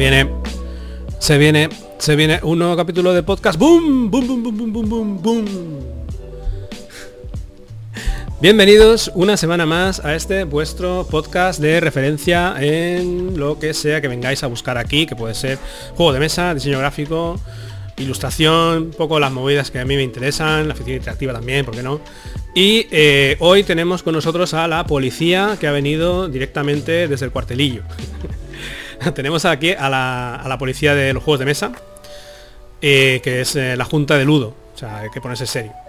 viene, se viene, se viene un nuevo capítulo de podcast. ¡Boom! ¡Boom, boom, boom, boom, boom, boom, boom! Bienvenidos una semana más a este vuestro podcast de referencia en lo que sea que vengáis a buscar aquí, que puede ser juego de mesa, diseño gráfico, ilustración, un poco las movidas que a mí me interesan, la ficción interactiva también, ¿por qué no? Y eh, hoy tenemos con nosotros a la policía que ha venido directamente desde el cuartelillo. tenemos aquí a la, policía de los juegos de mesa, eh, que es eh, la Junta de Ludo. O sea, hay que ponerse serio.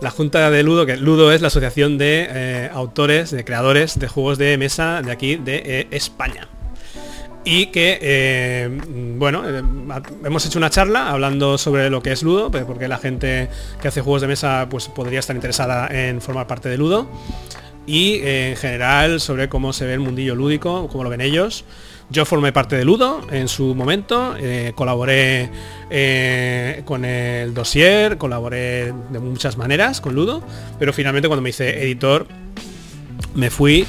La Junta de Ludo, que Ludo es la asociación de autores, de creadores de juegos de mesa de aquí de España y que, eh, bueno, eh, hemos hecho una charla hablando sobre lo que es Ludo, pues, porque la gente que hace juegos de mesa pues podría estar interesada en formar parte de Ludo y eh, en general sobre cómo se ve el mundillo lúdico, cómo lo ven ellos. Yo formé parte de Ludo en su momento, colaboré con el dossier, colaboré de muchas maneras con Ludo, pero finalmente cuando me hice editor me fui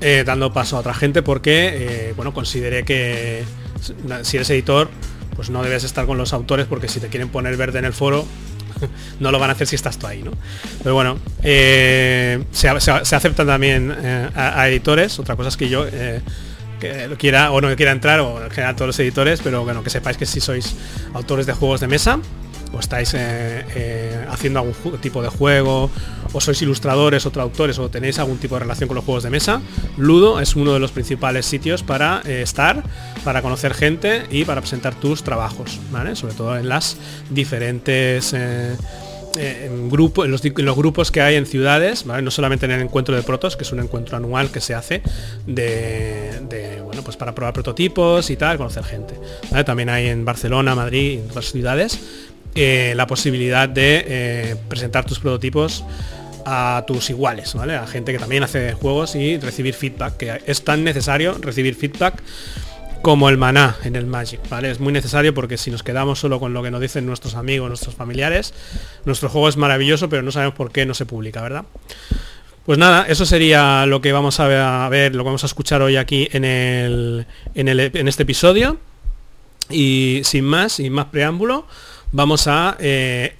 eh, dando paso a otra gente porque, eh, bueno, consideré que si eres editor, pues no debes estar con los autores porque si te quieren poner verde en el foro, no lo van a hacer si estás tú ahí, ¿no? Pero bueno, eh, se, aceptan también a, editores, otra cosa es que yo que lo quiera o no quiera entrar, o en general todos los editores, pero bueno, que sepáis que si sois autores de juegos de mesa, o estáis eh, eh, haciendo algún tipo de juego, o sois ilustradores o traductores, o tenéis algún tipo de relación con los juegos de mesa, Ludo es uno de los principales sitios para eh, estar, para conocer gente y para presentar tus trabajos. Sobre todo en las diferentes... en, en, los, grupos que hay en ciudades, no solamente en el encuentro de protos, que es un encuentro anual que se hace de, bueno, pues para probar prototipos y tal, conocer gente. También hay en Barcelona, Madrid en otras ciudades, eh, la posibilidad de eh, presentar tus prototipos a tus iguales, ¿vale? A gente que también hace juegos y recibir feedback, que es tan necesario recibir feedback como el maná en el Magic, ¿vale? Es muy necesario porque si nos quedamos solo con lo que nos dicen nuestros amigos, nuestros familiares, nuestro juego es maravilloso, pero no sabemos por qué no se publica, ¿verdad? Pues nada, eso sería lo que vamos a ver, lo que vamos a escuchar hoy aquí en, el, en, el, en este episodio. Y sin más, sin más preámbulo, vamos a eh,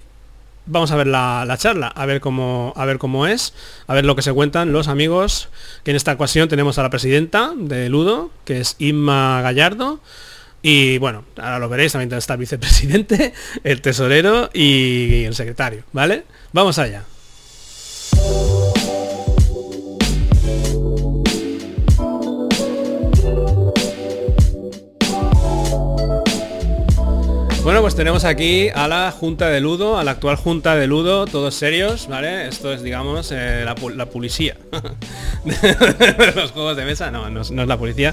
vamos a ver la, charla, a ver cómo a ver cómo es, a ver lo que se cuentan los amigos, que en esta ocasión tenemos a la presidenta de Ludo, que es Inma Gallardo. Y bueno, ahora lo veréis, también está el vicepresidente, el tesorero y el secretario, ¿vale? Vamos allá. Bueno, pues tenemos aquí a la Junta de Ludo, a la actual Junta de Ludo, todos serios, ¿vale? Esto es, digamos, eh, la, policía los juegos de mesa, no, no, es la policía,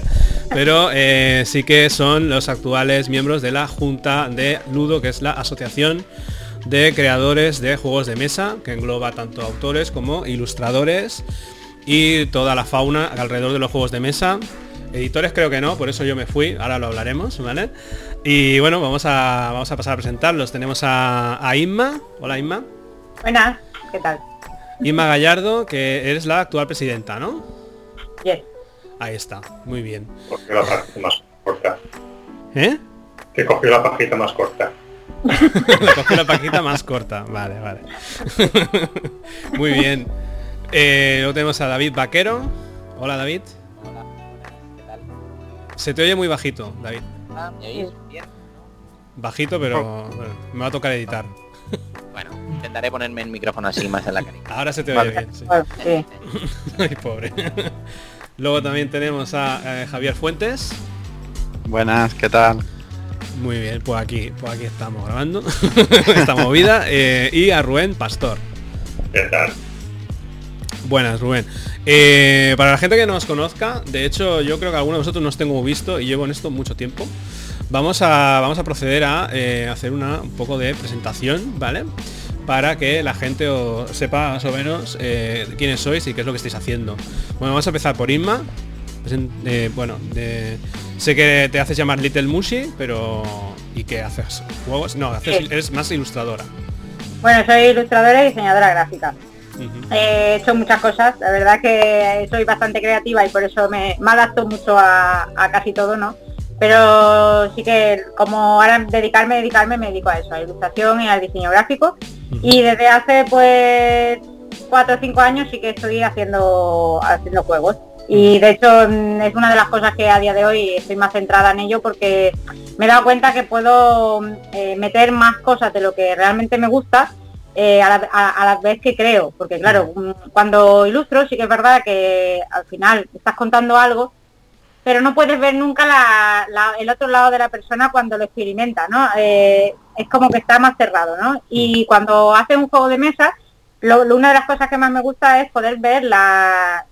pero eh, sí que son los actuales miembros de la Junta de Ludo, que es la Asociación de Creadores de Juegos de Mesa, que engloba tanto autores como ilustradores y toda la fauna alrededor de los juegos de mesa. Editores creo que no, por eso yo me fui, ahora lo hablaremos, ¿vale? Y bueno, vamos a, vamos a pasar a presentarlos. Tenemos a, Inma. Hola Inma. Buenas, ¿qué tal? Inma Gallardo, que eres la actual presidenta, ¿no? Bien. Ahí está, muy bien. Cogió la pajita más corta. ¿Eh? Que cogió la pajita más corta. cogió la pajita más corta, vale, vale. muy bien. Eh, luego tenemos a David Vaquero. Hola David. Hola, ¿qué tal? Se te oye muy bajito, David. Bajito, pero me va a tocar editar. Bueno, intentaré ponerme el micrófono así más en la carita. Ahora se te oye bien, sí. Ay, pobre. Luego también tenemos a eh, Javier Fuentes. Buenas, ¿qué tal? Muy bien, pues aquí, pues aquí estamos grabando esta movida. Eh, y a Rubén Pastor. ¿Qué tal? Buenas, Rubén. Eh, para la gente que no nos conozca, de hecho yo creo que algunos de vosotros nos tengo visto y llevo en esto mucho tiempo. Vamos a, vamos a proceder a eh, hacer una, un poco de presentación, ¿vale? Para que la gente sepa más o menos eh, quiénes sois y qué es lo que estáis haciendo. Bueno, vamos a empezar por Inma. bueno, sé que te haces llamar Little Mushi, pero... ¿Y qué haces? ¿Juegos? No, haces, eres más ilustradora. Bueno, soy ilustradora y diseñadora gráfica. He hecho muchas cosas, la verdad que soy bastante creativa y por eso me, me adapto mucho a, a casi todo, ¿no? Pero sí que como ahora dedicarme, dedicarme, me dedico a eso, a ilustración y al diseño gráfico. Y desde hace pues cuatro o cinco años sí que estoy haciendo haciendo juegos. Y de hecho es una de las cosas que a día de hoy estoy más centrada en ello porque me he dado cuenta que puedo eh, meter más cosas de lo que realmente me gusta eh, a, la, a- a la vez que creo. Porque claro, mm, cuando ilustro sí que es verdad que al final estás contando algo, pero no puedes ver nunca la- la- el otro lado de la persona cuando lo experimenta, ¿no? Eh, es como que está más cerrado, ¿no? Y cuando haces un juego de mesa, lo- lo- una de las cosas que más me gusta es poder ver la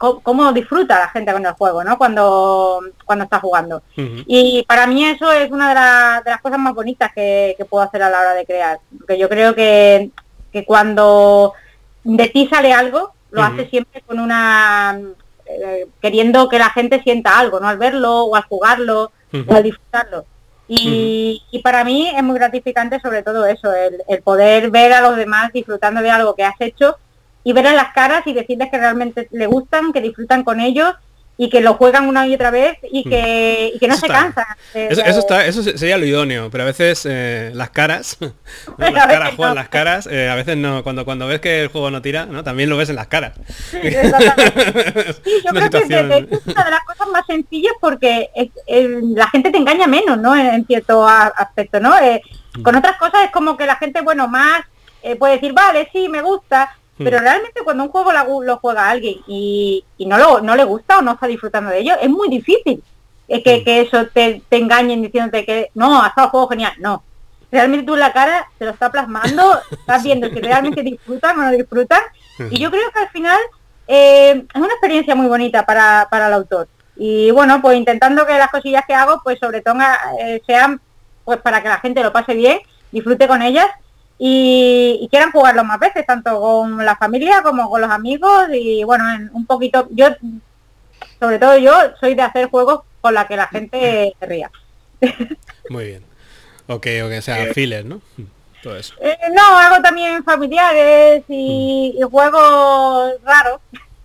cómo, cómo disfruta la gente con el juego, ¿no? Cuando, cuando está jugando. Y para mí eso es una de, la- de las cosas más bonitas que, que puedo hacer a la hora de crear. Porque yo creo que, que cuando de ti sale algo, lo Ujú. haces siempre con una... eh, queriendo que la gente sienta algo, ¿no? Al verlo o al jugarlo o al disfrutarlo. Y, y para mí es muy gratificante sobre todo eso, el, el poder ver a los demás disfrutando de algo que has hecho y ver en las caras y decirles que realmente le gustan, que disfrutan con ellos y que lo juegan una y otra vez y que, y que no Eso se está- cansan. de- Eso, eso está, eso se- sería lo idóneo, pero a veces eh, las caras, las caras juegan no. las caras, eh, a veces no, cuando cuando ves que el juego no tira, ¿no? También lo ves en las caras. Sí, exactamente. Sí, yo creo que de- de es una de las cosas más sencillas porque es- es- la gente te engaña menos, ¿no? En, en cierto a- aspecto, ¿no? Eh, Mm. con otras cosas es como que la gente, bueno, más eh, puede decir, vale, sí, me gusta. Pero realmente cuando un juego lo, juega alguien y, y no, lo, no le gusta o no está disfrutando de ello, es muy difícil que, Mm. que eso te, te engañen diciéndote que no, ha estado juego genial. No. Realmente tú en la cara te lo está plasmando, estás viendo si realmente disfrutan o no disfrutan. Y yo creo que al final eh, es una experiencia muy bonita para, para el autor. Y bueno, pues intentando que las cosillas que hago, pues sobre todo eh, sean pues para que la gente lo pase bien, disfrute con ellas y, y quieran jugarlo más veces, tanto con la familia como con los amigos y bueno, en un poquito, yo, sobre todo yo, soy de hacer juegos con la que la gente ría. Muy bien. Ok, o sea, filler, ¿no? Todo eso. Eh, no, hago también familiares y, y juegos raros.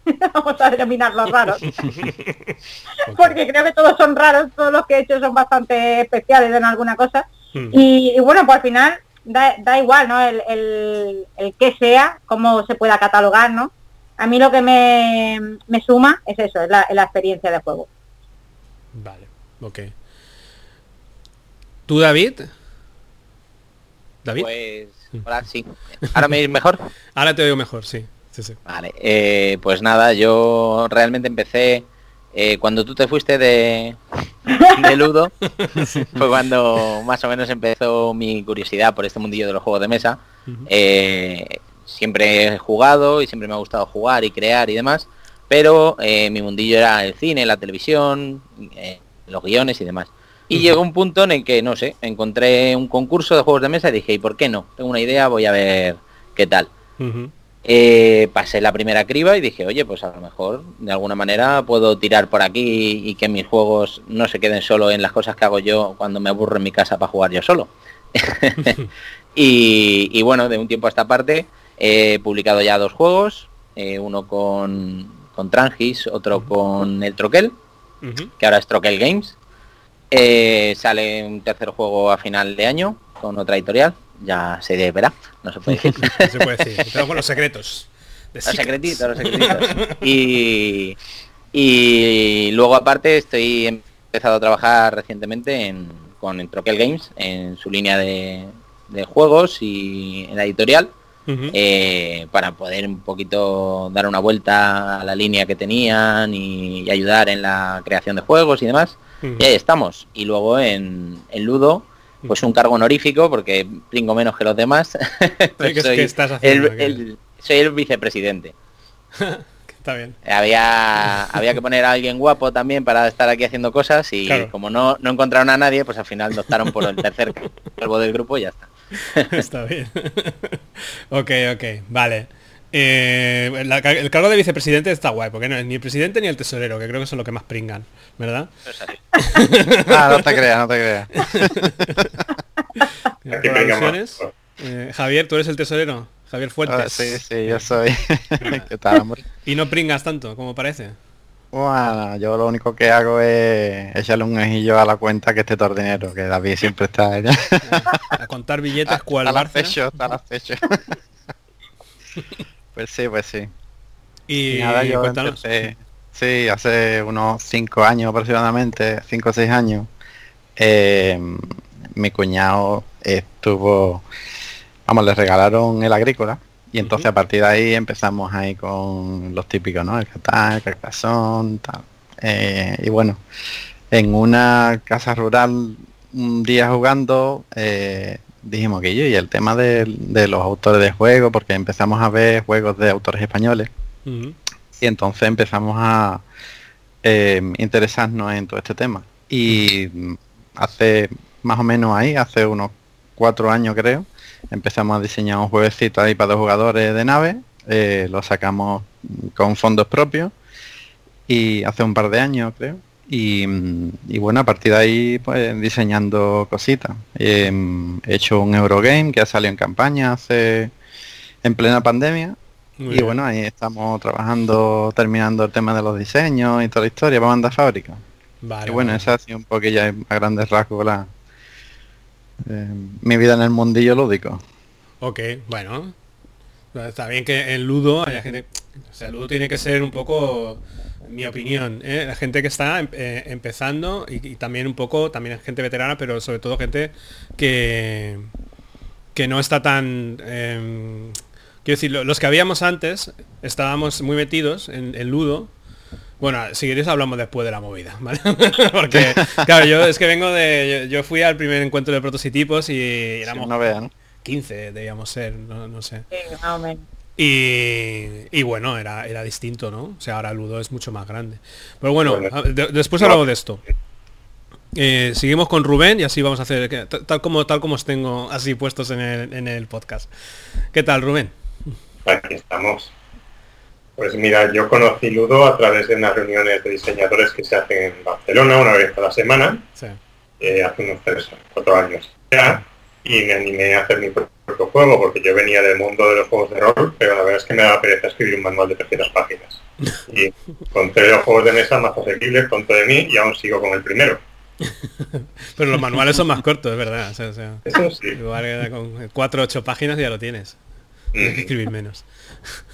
Vamos a denominarlos raros. Porque creo que todos son raros, todos los que he hecho son bastante especiales en alguna cosa. Mm. Y, y bueno, pues al final da, da igual, ¿no? El, el, el que sea, cómo se pueda catalogar, ¿no? A mí lo que me, me suma es eso, es la, es la experiencia de juego. Vale, ok. ¿Tú, David? ¿David? Pues, hola, sí. ¿Ahora me oís mejor? Ahora te oigo mejor, sí. sí, sí. Vale, eh, pues nada, yo realmente empecé eh, cuando tú te fuiste de, de Ludo, fue cuando más o menos empezó mi curiosidad por este mundillo de los juegos de mesa. Eh, siempre he jugado y siempre me ha gustado jugar y crear y demás, pero eh, mi mundillo era el cine, la televisión, los guiones y demás. Y llegó un punto en el que, no sé, encontré un concurso de juegos de mesa y dije, ¿y por qué no? Tengo una idea, voy a ver qué tal. Eh, pasé la primera criba y dije, oye, pues a lo mejor de alguna manera puedo tirar por aquí y que mis juegos no se queden solo en las cosas que hago yo cuando me aburro en mi casa para jugar yo solo. y, y bueno, de un tiempo a esta parte he publicado ya dos juegos, eh, uno con, con Trangis, otro con el Troquel, que ahora es Troquel Games. Eh, sale un tercer juego a final de año con otra editorial, ya se verá, no se puede decir. No se puede decir. Pero con los secretos. Los secretitos, los secretitos. Y, y luego aparte estoy empezado a trabajar recientemente en, con el Troquel Games en su línea de, de juegos y en la editorial eh, para poder un poquito dar una vuelta a la línea que tenían y, y ayudar en la creación de juegos y demás. Ujú. Y ahí estamos. Y luego en, en Ludo, pues un cargo honorífico porque pringo menos que los demás. ¿qué- soy qué estás haciendo? el- el- soy el vicepresidente. Está bien. Había, había que poner a alguien guapo también para estar aquí haciendo cosas y Claro. como no, no encontraron a nadie, pues al final optaron por el tercer calvo del grupo y ya está. Está bien. ok, ok, vale. Eh, la- el cargo de vicepresidente está guay, porque no es ni el presidente ni el tesorero, que creo que son los que más pringan, ¿verdad? Eso es así. Ah, no te creas, no te creas. Eh, Javier, ¿tú eres el tesorero? Javier Ah, Fuentes. sí, sí, yo soy. ¿Qué tal, hombre? Y no pringas tanto, como parece. Bueno, yo lo único que hago es echarle un ejillo a la cuenta que esté todo el dinero, que David siempre está allá. A contar billetes cual la fecha, está la fecha. Pues sí, pues sí. Y, nada, yo cuéntanos. empecé, sí, hace unos cinco años aproximadamente, cinco o seis años, eh, mi cuñado estuvo, vamos, le regalaron el agrícola y entonces a partir de ahí empezamos ahí con los típicos, ¿no? El Catán, el Carcassonne, tal. Eh, y bueno, en una casa rural un día jugando eh, dijimos que yo y el tema de, de los autores de juegos porque empezamos a ver juegos de autores españoles y entonces empezamos a eh, interesarnos en todo este tema. Y hace más o menos ahí hace unos cuatro años creo empezamos a diseñar un jueguecito ahí para dos jugadores de nave eh, lo sacamos con fondos propios y hace un par de años creo y, y bueno a partir de ahí pues diseñando cositas Eh, he hecho un Eurogame que ha salido en campaña hace en plena pandemia Muy y bien. bueno, ahí estamos trabajando, terminando el tema de los diseños y toda la historia para mandar fábrica. Vale, y bueno, vale. esa ha sido un poquillo a grandes rasgos la eh, mi vida en el mundillo lúdico. Ok, bueno. Está bien que en Ludo haya gente... O sea, Ludo tiene que ser un poco, mi opinión, ¿eh? la gente que está em- eh, empezando y, y también un poco, también gente veterana, pero sobre todo gente que, que no está tan... em, quiero decir, lo- los que habíamos antes estábamos muy metidos en, en Ludo. Bueno, si queréis hablamos después de la movida, ¿vale? Porque, claro, yo es que vengo de... Yo, yo fui al primer encuentro de prototipos y éramos no vean. 15 debíamos ser, no, no sé. Sí. Y, y bueno, era, era distinto, ¿no? O sea, ahora Ludo es mucho más grande. Pero bueno, de- después hablamos de esto. Eh, seguimos con Rubén y así vamos a hacer, tal como, tal como os tengo así puestos en el, en el podcast. ¿Qué tal, Rubén? Aquí estamos. Pues mira, yo conocí Ludo a través de unas reuniones de diseñadores que se hacen en Barcelona una vez a la semana, Sí. eh, hace unos tres o cuatro años ya, y me animé a hacer mi propio juego porque yo venía del mundo de los juegos de rol, pero la verdad es que me daba pereza escribir un manual de 300 páginas. Y encontré los juegos de mesa más asequibles, tonto de mí, y aún sigo con el primero. Pero los manuales son más cortos, es verdad. O sea, o sea, Eso sí. igual con 4 o 8 páginas ya lo tienes. Tienes que Mm. escribir menos.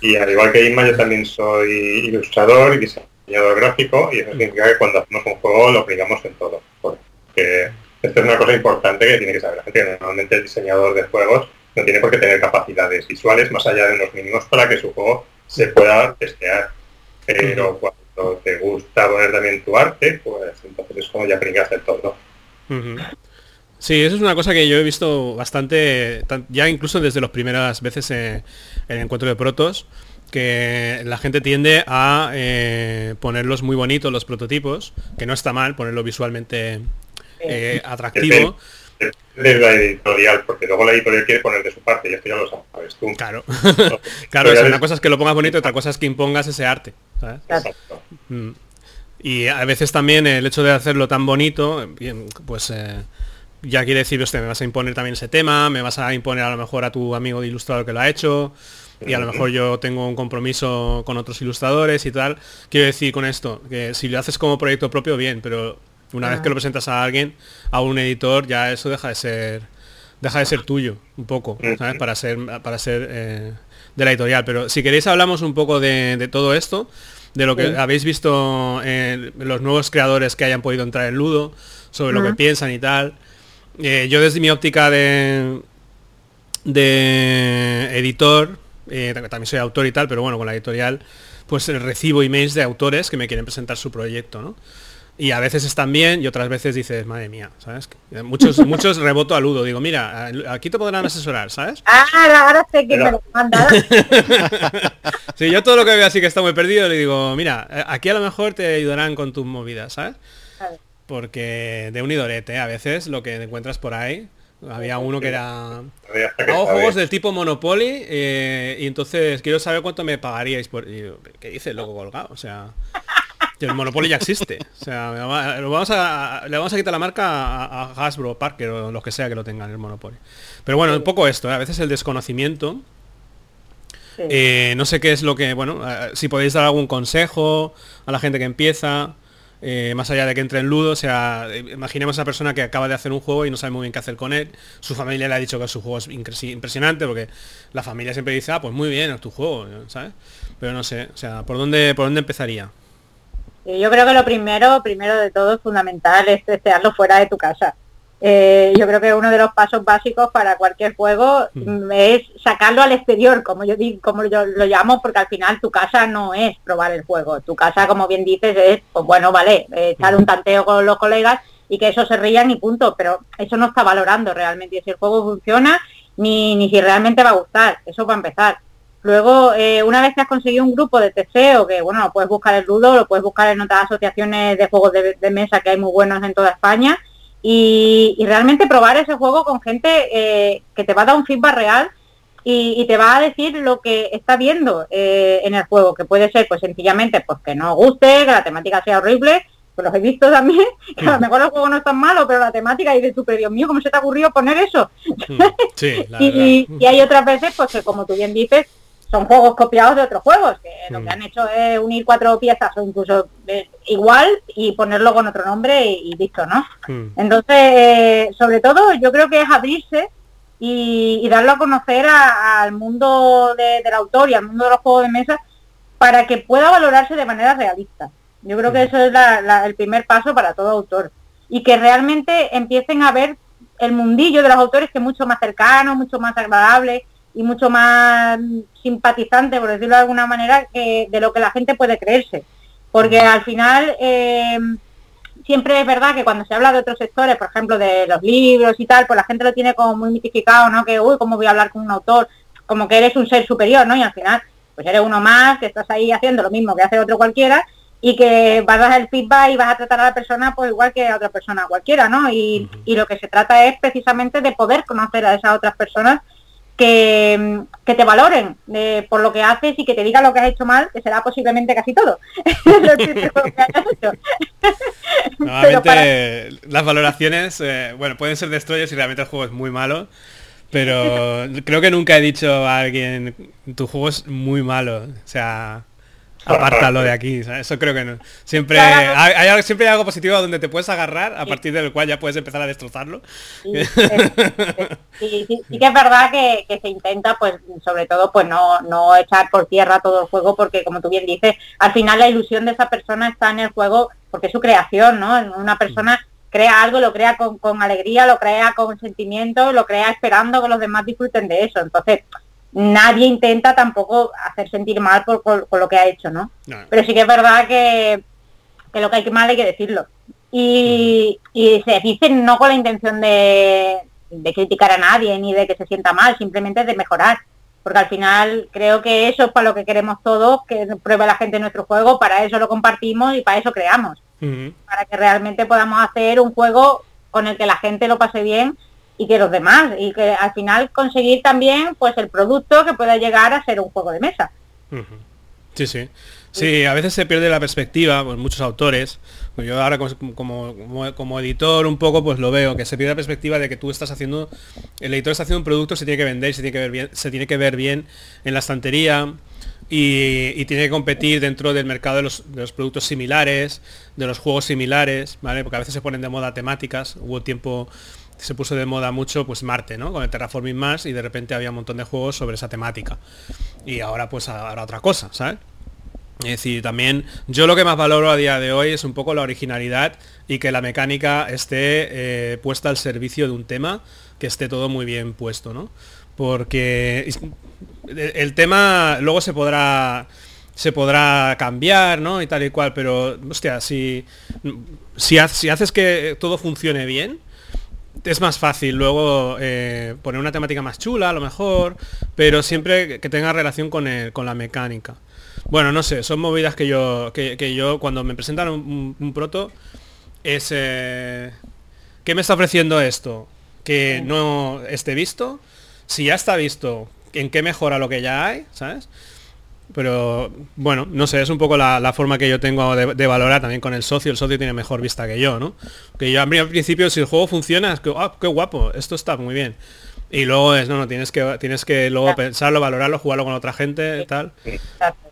Y al igual que Inma, yo también soy ilustrador y diseñador gráfico y eso significa que cuando hacemos un juego lo aplicamos en todo. Porque esto es una cosa importante que tiene que saber la gente. que Normalmente el diseñador de juegos no tiene por qué tener capacidades visuales más allá de unos mínimos para que su juego se pueda testear. Pero cuando te gusta poner también tu arte, pues entonces es como ya aplicas el todo. Sí, eso es una cosa que yo he visto bastante, tan- ya incluso desde las primeras veces en el encuentro de protos, que la gente tiende a eh, ponerlos muy bonitos los prototipos, que no está mal ponerlo visualmente eh, atractivo. De la editorial, porque luego la editorial quiere poner de su parte y esto ya lo sabes tú. Claro, claro, o sea, una cosa es que lo pongas bonito, otra cosa es que impongas ese arte. ¿sabes? Exacto. Mm. Y a veces también el hecho de hacerlo tan bonito, bien, pues eh, ya quiere decir, usted me vas a imponer también ese tema, me vas a imponer a lo mejor a tu amigo de ilustrador que lo ha hecho, y a lo mejor yo tengo un compromiso con otros ilustradores y tal. Quiero decir con esto, que si lo haces como proyecto propio, bien, pero una vez que lo presentas a alguien, a un editor, ya eso deja de ser deja de ser tuyo un poco, ¿sabes? Para ser para ser eh, de la editorial. Pero si queréis hablamos un poco de, de todo esto, de lo que habéis visto en los nuevos creadores que hayan podido entrar en Ludo, sobre lo que piensan y tal. Eh, yo desde mi óptica de, de editor, eh, también soy autor y tal, pero bueno, con la editorial, pues eh, recibo emails de autores que me quieren presentar su proyecto, ¿no? Y a veces están bien y otras veces dices, madre mía, ¿sabes? Muchos, muchos reboto a Ludo, digo, mira, aquí te podrán asesorar, ¿sabes? Ah, ahora, sé que me lo manda. Si yo todo lo que veo así que está muy perdido, le digo, mira, eh, aquí a lo mejor te ayudarán con tus movidas, ¿sabes? Porque de un idorete, a veces lo que encuentras por ahí, había uno que era... Hago juegos del tipo Monopoly eh, y entonces quiero saber cuánto me pagaríais por... y yo, ¿Qué dices, loco colgado? O sea... el Monopoly ya existe. O sea, me va- lo vamos a, le vamos a quitar la marca a, a Hasbro, Parker o los que sea que lo tengan el Monopoly. Pero bueno, un poco esto, ¿eh? a veces el desconocimiento Eh, no sé qué es lo que, bueno, eh, si podéis dar algún consejo a la gente que empieza, eh, más allá de que entre en ludo, o sea, imaginemos a esa persona que acaba de hacer un juego y no sabe muy bien qué hacer con él, su familia le ha dicho que su juego es impresionante, porque la familia siempre dice, ah, pues muy bien, es tu juego, ¿sabes? Pero no sé, o sea, ¿por dónde, por dónde empezaría? Yo creo que lo primero, primero de todo, es fundamental es desearlo fuera de tu casa. Eh, yo creo que uno de los pasos básicos para cualquier juego mm. es sacarlo al exterior, como yo digo, como yo lo llamo, porque al final tu casa no es probar el juego. Tu casa, como bien dices, es, pues bueno, vale, echar un tanteo con los colegas y que eso se rían y punto, pero eso no está valorando realmente si el juego funciona ni, ni si realmente va a gustar. Eso va a empezar. Luego, eh, una vez que has conseguido un grupo de teseo, que bueno, lo puedes buscar en Ludo, lo puedes buscar en otras asociaciones de juegos de mesa que hay muy buenos en toda España, y, realmente probar ese juego con gente eh, que te va a dar un feedback real y, te va a decir lo que está viendo eh, en el juego, que puede ser pues sencillamente pues que no guste, que la temática sea horrible, pues los he visto también, que a lo mejor el juego no es tan malo, pero la temática y de super Dios mío, ¿cómo se te ha ocurrido poner eso? y, y, hay otras veces pues que como tú bien dices, son juegos copiados de otros juegos, que lo que mm. han hecho es unir cuatro piezas o incluso eh, igual y ponerlo con otro nombre y, listo, ¿no? Mm. Entonces, eh, sobre todo, yo creo que es abrirse y, darlo a conocer al mundo del autor y al mundo de los juegos de mesa para que pueda valorarse de manera realista. Yo creo que mm. eso es el primer paso para todo autor. Y que realmente empiecen a ver el mundillo de los autores que es mucho más cercano, mucho más agradable, y mucho más simpatizante, por decirlo de alguna manera, que de lo que la gente puede creerse. Porque al final eh, siempre es verdad que cuando se habla de otros sectores, por ejemplo, de los libros y tal, pues la gente lo tiene como muy mitificado, ¿no? Que, uy, ¿cómo voy a hablar con un autor? Como que eres un ser superior, ¿no? Y al final, pues eres uno más, que estás ahí haciendo lo mismo que hace otro cualquiera y que vas a dar el feedback y vas a tratar a la persona pues igual que a otra persona cualquiera, ¿no? Y, y lo que se trata es precisamente de poder conocer a esas otras personas que, te valoren eh, por lo que haces y que te digan lo que has hecho mal, que será posiblemente casi todo. Normalmente las valoraciones, eh, bueno, pueden ser destroyers si realmente el juego es muy malo, pero creo que nunca he dicho a alguien, tu juego es muy malo. O sea, Apártalo de aquí, eso creo que no. Siempre, hay, siempre hay algo positivo donde te puedes agarrar, a partir del cual ya puedes empezar a destrozarlo. Sí, sí, que es verdad que, se intenta, pues, sobre todo, pues no, no echar por tierra todo el juego, porque como tú bien dices, al final la ilusión de esa persona está en el juego, porque es su creación, ¿no? Una persona crea algo, lo crea con, con alegría, lo crea con sentimiento, lo crea esperando que los demás disfruten de eso. Entonces, nadie intenta tampoco hacer sentir mal por, lo que ha hecho, ¿no? Pero sí que es verdad que, lo que hay que mal hay que decirlo. Y, se dice no con la intención de, criticar a nadie ni de que se sienta mal, simplemente de mejorar. Porque al final creo que eso es para lo que queremos todos, que pruebe la gente nuestro juego, para eso lo compartimos y para eso creamos. Para que realmente podamos hacer un juego con el que la gente lo pase bien y que los demás y que al final conseguir también pues el producto que pueda llegar a ser un juego de mesa. Sí, sí. Sí, a veces se pierde la perspectiva, pues muchos autores, pues yo ahora como, como, editor un poco pues lo veo, que se pierde la perspectiva de que tú estás haciendo, el editor está haciendo un producto, se tiene que vender, se tiene que ver bien, se tiene que ver bien en la estantería, y, tiene que competir dentro del mercado de los, de los, productos similares, de los juegos similares, ¿vale? Porque a veces se ponen de moda temáticas. Hubo tiempo se puso de moda mucho pues Marte, ¿no? Con el Terraforming más y de repente había un montón de juegos sobre esa temática. Y ahora pues ahora otra cosa, ¿sabes? Es decir, también yo lo que más valoro a día de hoy es un poco la originalidad y que la mecánica esté eh, puesta al servicio de un tema, que esté todo muy bien puesto, ¿no? Porque el tema luego se podrá se podrá cambiar, ¿no? Y tal y cual, pero hostia, si, si, si haces que todo funcione bien, es más fácil luego eh, poner una temática más chula, a lo mejor, pero siempre que tenga relación con, con la mecánica. Bueno, no sé, son movidas que yo, que, yo cuando me presentan un, proto, es... Eh, ¿Qué me está ofreciendo esto? Que no esté visto. Si ya está visto, ¿en qué mejora lo que ya hay? ¿Sabes? Pero bueno, no sé, es un poco la, forma que yo tengo de, valorar también con el socio. El socio tiene mejor vista que yo, ¿no? Que yo al principio, si el juego funciona, es que, ah, qué guapo, esto está muy bien. Y luego es, no, no, tienes que, tienes que luego pensarlo, valorarlo, jugarlo con otra gente, tal. Exacto.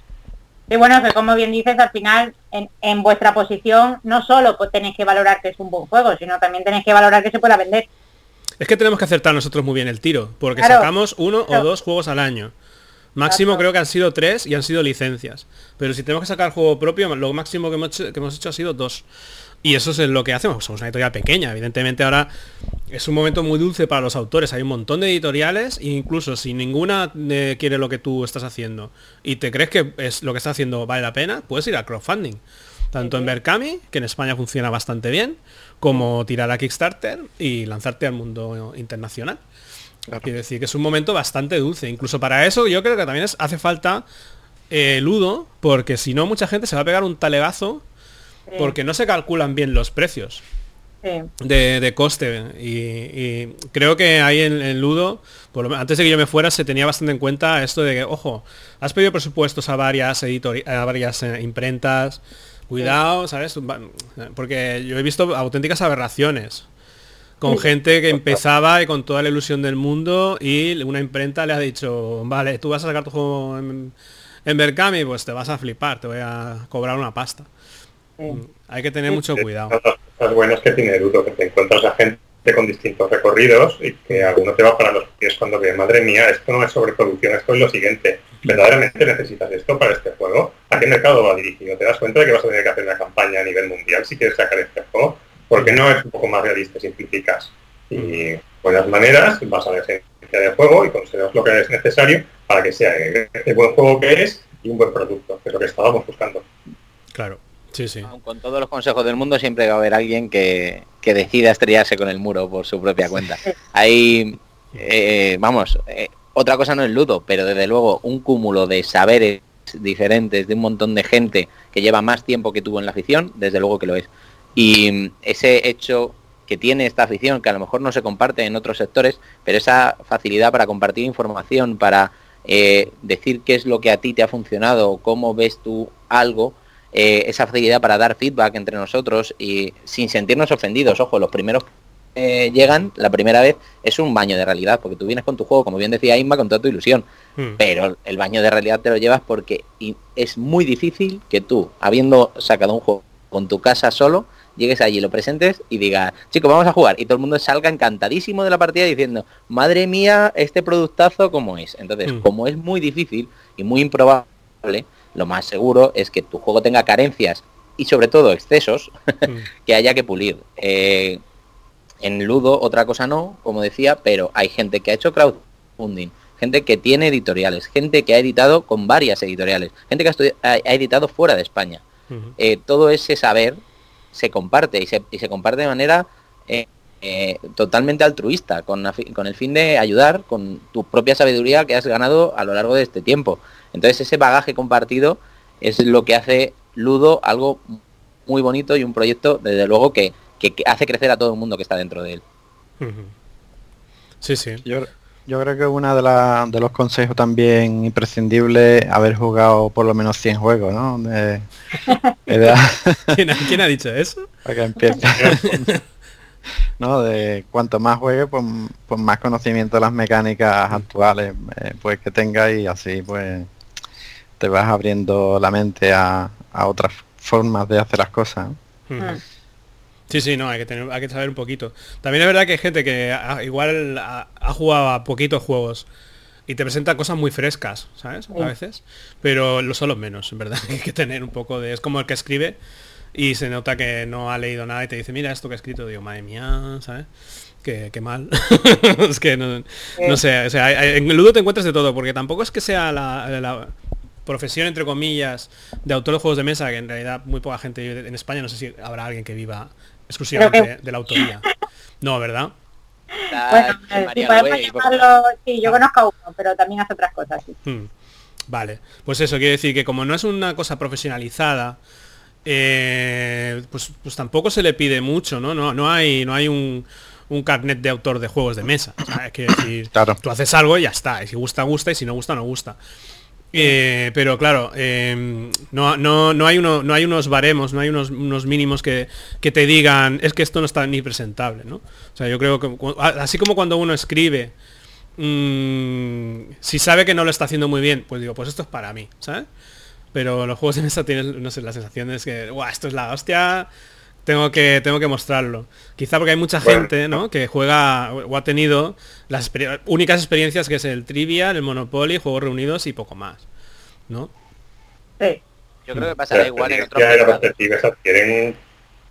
Y bueno, que como bien dices, al final, en, en vuestra posición, no solo pues, tenéis que valorar que es un buen juego, sino también tenéis que valorar que se pueda vender. Es que tenemos que acertar nosotros muy bien el tiro, porque Claro. sacamos uno o dos juegos al año. Máximo creo que han sido tres y han sido licencias. Pero si tenemos que sacar juego propio, lo máximo que hemos hecho, que hemos hecho ha sido dos. Y eso es lo que hacemos. Somos una editorial pequeña. Evidentemente ahora es un momento muy dulce para los autores. Hay un montón de editoriales e incluso si ninguna eh, quiere lo que tú estás haciendo y te crees que es lo que estás haciendo vale la pena, puedes ir al crowdfunding. Tanto en Berkami, que en España funciona bastante bien, como tirar a Kickstarter y lanzarte al mundo internacional. Quiero decir que es un momento bastante dulce. Incluso para eso yo creo que también es- hace falta eh, Ludo, porque si no mucha gente se va a pegar un talegazo Sí, porque no se calculan bien los precios sí. de, de coste. Y, y creo que ahí en, en Ludo, por lo antes de que yo me fuera, se tenía bastante en cuenta esto de que, ojo, has pedido presupuestos a varias a varias eh, imprentas. Cuidado, ¿sabes? Porque yo he visto auténticas aberraciones. Con gente que empezaba y con toda la ilusión del mundo y una imprenta le ha dicho, vale, tú vas a sacar tu juego en, en Berkami, pues te vas a flipar, te voy a cobrar una pasta. sí. Hay que tener mucho cuidado. Las buenas que tiene que te encuentras a gente con distintos recorridos y que alguno te va para los pies cuando ve, madre mía, esto no es sobreproducción, esto es lo siguiente. ¿Verdaderamente necesitas esto para este juego? ¿A qué mercado va dirigido? ¿Te das cuenta de que vas a tener que hacer una campaña a nivel mundial si quieres sacar este juego? Porque no es un poco más realista y simplificas. Y buenas maneras, vas a la esencia del juego y consideras lo que es necesario para que sea el, el buen juego que es y un buen producto, que es lo que estábamos buscando. Claro. Sí, sí. Aun Con todos los consejos del mundo siempre va a haber alguien que, que decida estrellarse con el muro por su propia cuenta. Hay, eh, vamos, eh, otra cosa no es ludo, pero desde luego un cúmulo de saberes diferentes de un montón de gente que lleva más tiempo que tuvo en la afición, desde luego que lo es. Y mm, ese hecho que tiene esta afición, que a lo mejor no se comparte en otros sectores, pero esa facilidad para compartir información, para eh, decir qué es lo que a ti te ha funcionado, cómo ves tú algo, eh, esa facilidad para dar feedback entre nosotros y sin sentirnos ofendidos. Ojo, los primeros que llegan la primera vez es un baño de realidad, porque tú vienes con tu juego, como bien decía Inma, con toda tu ilusión, Mm. pero el baño de realidad te lo llevas porque es muy difícil que tú, habiendo sacado un juego con tu casa solo, llegues allí, lo presentes y digas, chicos, vamos a jugar. Y todo el mundo salga encantadísimo de la partida diciendo, madre mía, este productazo como es. Entonces, Mm. como es muy difícil y muy improbable, lo más seguro es que tu juego tenga carencias y sobre todo excesos Mm. que haya que pulir. Eh, en Ludo otra cosa no, como decía, pero hay gente que ha hecho crowdfunding, gente que tiene editoriales, gente que ha editado con varias editoriales, gente que ha, ha- editado fuera de España. Eh, todo ese saber se comparte y se, y se comparte de manera eh, eh, totalmente altruista, con, con el fin de ayudar con tu propia sabiduría que has ganado a lo largo de este tiempo. Entonces ese bagaje compartido es lo que hace Ludo algo muy bonito y un proyecto, desde luego, que, que- que hace crecer a todo el mundo que está dentro de él. Sí, sí. Yo, yo creo que uno de, la- de los consejos también imprescindibles es haber jugado por lo menos 100 juegos, ¿no? De, de- ¿Quién ha, quién ha dicho eso? para que empiece. ¿no? De cuanto más juegue, pues, pues más conocimiento de las mecánicas actuales eh, pues que tengas y así pues te vas abriendo la mente a, a otras formas de hacer las cosas. Mm. Sí, sí, no, hay que, tener, hay que saber un poquito. También es verdad que hay gente que ha- igual ha, ha jugado a poquitos juegos y te presenta cosas muy frescas, ¿sabes? A Sí. veces. Pero lo son los menos, en verdad. hay que tener un poco de... Es como el que escribe y se nota que no ha leído nada y te dice, mira esto que he escrito. Digo, madre mía, ¿sabes? Qué, qué mal. es que no, no sé, o sea, en el Ludo te encuentras de todo, porque tampoco es que sea la, la profesión, entre comillas, de autor de juegos de mesa, que en realidad muy poca gente vive en España, no sé si habrá alguien que viva exclusivamente Creo de la autoría. No, ¿verdad? Bueno, eh, si podemos llamarlo, sí, yo conozco a uno, pero también hace otras cosas. sí. Hmm. Vale, pues eso quiere decir que como no es una cosa profesionalizada, eh, pues, pues tampoco se le pide mucho, ¿no? No, no hay, no hay un, un carnet de autor de juegos de mesa. ¿sabes? Quiere decir, Claro. tú haces algo y ya está. Y si gusta, gusta, y si no gusta, no gusta. Eh, pero claro, eh, no, no, no, hay uno, no hay unos baremos, no hay unos, mínimos que, que te digan, es que esto no está ni presentable, ¿no? O sea, yo creo que así como cuando uno escribe mm, si sabe que no lo está haciendo muy bien, pues digo, pues esto es para mí, ¿sabes? Pero los juegos de mesa tienen, no sé, la sensación de que, guau, esto es la hostia, tengo que, tengo que mostrarlo. Quizá porque hay mucha gente, ¿no? Que juega o ha tenido las únicas experiencias que es el Trivial, el Monopoly, Juegos Reunidos y poco más, ¿no? Sí. Yo creo que pasará igual en otros la perspectiva se adquieren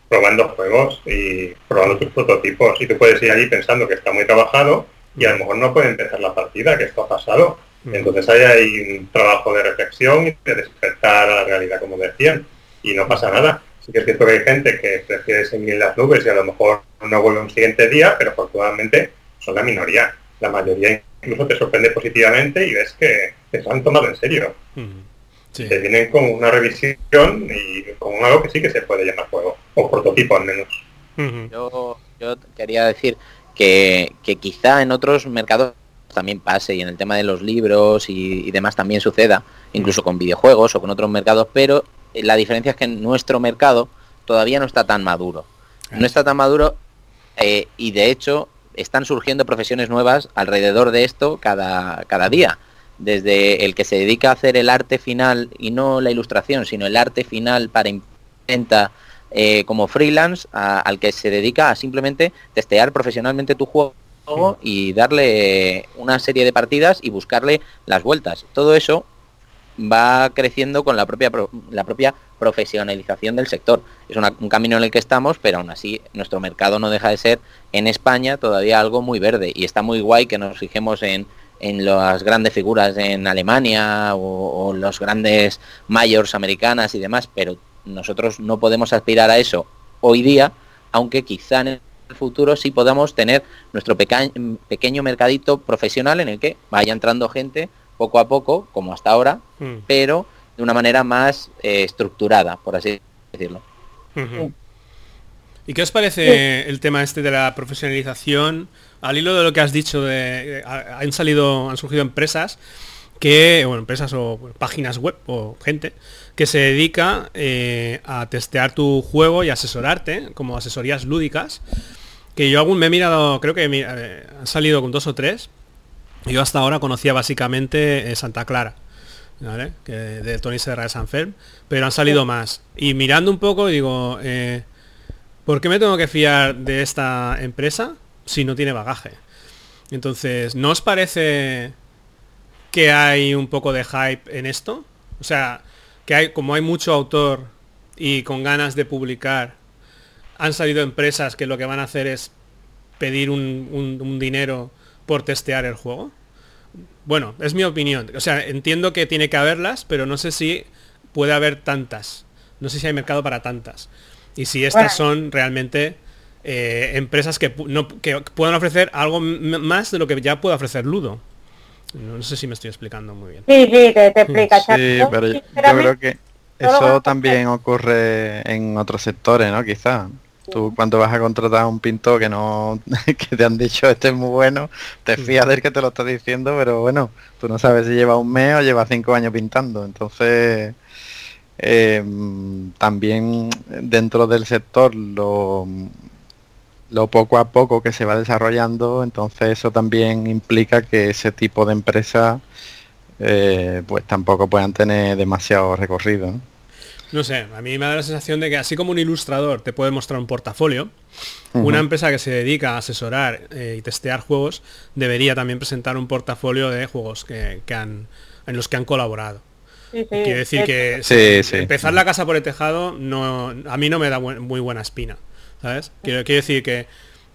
probando juegos y probando tus prototipos y tú puedes ir allí pensando que está muy trabajado y a lo mejor no puede empezar la partida, que esto ha pasado. Entonces ahí hay un trabajo de reflexión y de despertar a la realidad, como decían, y no pasa nada. Sí que es cierto que hay gente que prefiere seguir en las nubes y a lo mejor no vuelve un siguiente día, pero afortunadamente son la minoría. La mayoría incluso te sorprende positivamente y ves que se han tomado en serio. Te vienen con una revisión y con algo que sí que se puede llamar juego, o prototipo al menos. yo, quería decir que, quizá en otros mercados también pase y en el tema de los libros y, demás también suceda, incluso con videojuegos o con otros mercados, pero la diferencia es que nuestro mercado todavía no está tan maduro. No está tan maduro eh, y de hecho están surgiendo profesiones nuevas alrededor de esto cada, cada día desde el que se dedica a hacer el arte final y no la ilustración, sino el arte final para imprenta eh, como freelance, al que se dedica a simplemente testear profesionalmente tu juego y darle una serie de partidas y buscarle las vueltas. Todo eso va creciendo con la propia la propia profesionalización del sector. Es un camino en el que estamos, pero aún así nuestro mercado no deja de ser en España todavía algo muy verde y está muy guay que nos fijemos en en las grandes figuras en Alemania o, los grandes mayors americanas y demás, pero nosotros no podemos aspirar a eso hoy día, aunque quizá en el futuro sí podamos tener nuestro pequeño mercadito profesional en el que vaya entrando gente poco a poco, como hasta ahora, mm. pero de una manera más eh, estructurada, por así decirlo. ¿Y qué os parece el tema este de la profesionalización? al hilo de lo que has dicho, de, han salido, han surgido empresas que, bueno, empresas o páginas web o gente que se dedica eh, a testear tu juego y asesorarte, como asesorías lúdicas, que yo aún me he mirado, creo que eh, han salido con dos o tres, yo hasta ahora conocía básicamente eh, Santa Clara, Que de Tony Serra de Sanferm, pero han salido más. Y mirando un poco digo, ¿por qué me tengo que fiar de esta empresa? si no tiene bagaje. Entonces, ¿no os parece que hay un poco de hype en esto? O sea, que hay, como hay mucho autor y con ganas de publicar, han salido empresas que lo que van a hacer es pedir un, dinero por testear el juego. Bueno, es mi opinión. O sea, entiendo que tiene que haberlas, pero no sé si puede haber tantas. No sé si hay mercado para tantas. Y si estas son realmente eh, empresas que, no, que puedan ofrecer algo más de lo que ya puede ofrecer Ludo. No sé si me estoy explicando muy bien. Sí, sí, te, te explica. Sí, pero yo, creo que eso también ocurre en otros sectores, ¿no? Quizás. Tú cuando vas a contratar a un pintor que no que te han dicho este es muy bueno, te fías del que te lo está diciendo, pero bueno, tú no sabes si lleva un mes o lleva cinco años pintando. Entonces, eh, también dentro del sector lo lo poco a poco que se va desarrollando, entonces eso también implica que ese tipo de empresas eh, pues tampoco puedan tener demasiado recorrido. ¿no? Sé, a mí me da la sensación de que así como un ilustrador te puede mostrar un portafolio, una empresa que se dedica a asesorar eh, y testear juegos debería también presentar un portafolio de juegos que, han, en los que han colaborado. Quiere decir que empezar la casa por el tejado no, a mí no me da muy buena espina. ¿sabes? Quiero, decir que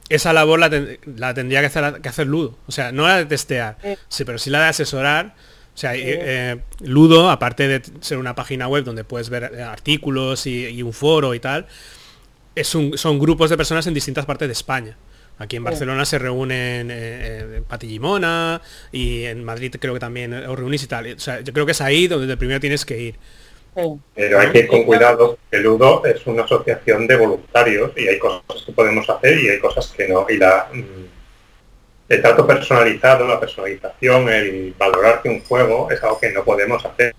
esa labor la, tendría que hacer, que hacer Ludo. O sea, no la de testear, sí, pero sí la de asesorar. O sea, eh, Ludo, aparte de ser una página web donde puedes ver eh, artículos y, un foro y tal, es un, son grupos de personas en distintas partes de España. Aquí en Barcelona se reúnen eh, Patillimona y en Madrid creo que también os reunís y tal. O sea, yo creo que es ahí donde primero tienes que ir. Pero hay que ir con cuidado, el Ludo es una asociación de voluntarios y hay cosas que podemos hacer y hay cosas que no. Y la, mm, el trato personalizado, la personalización, el valorar que un juego es algo que no podemos hacer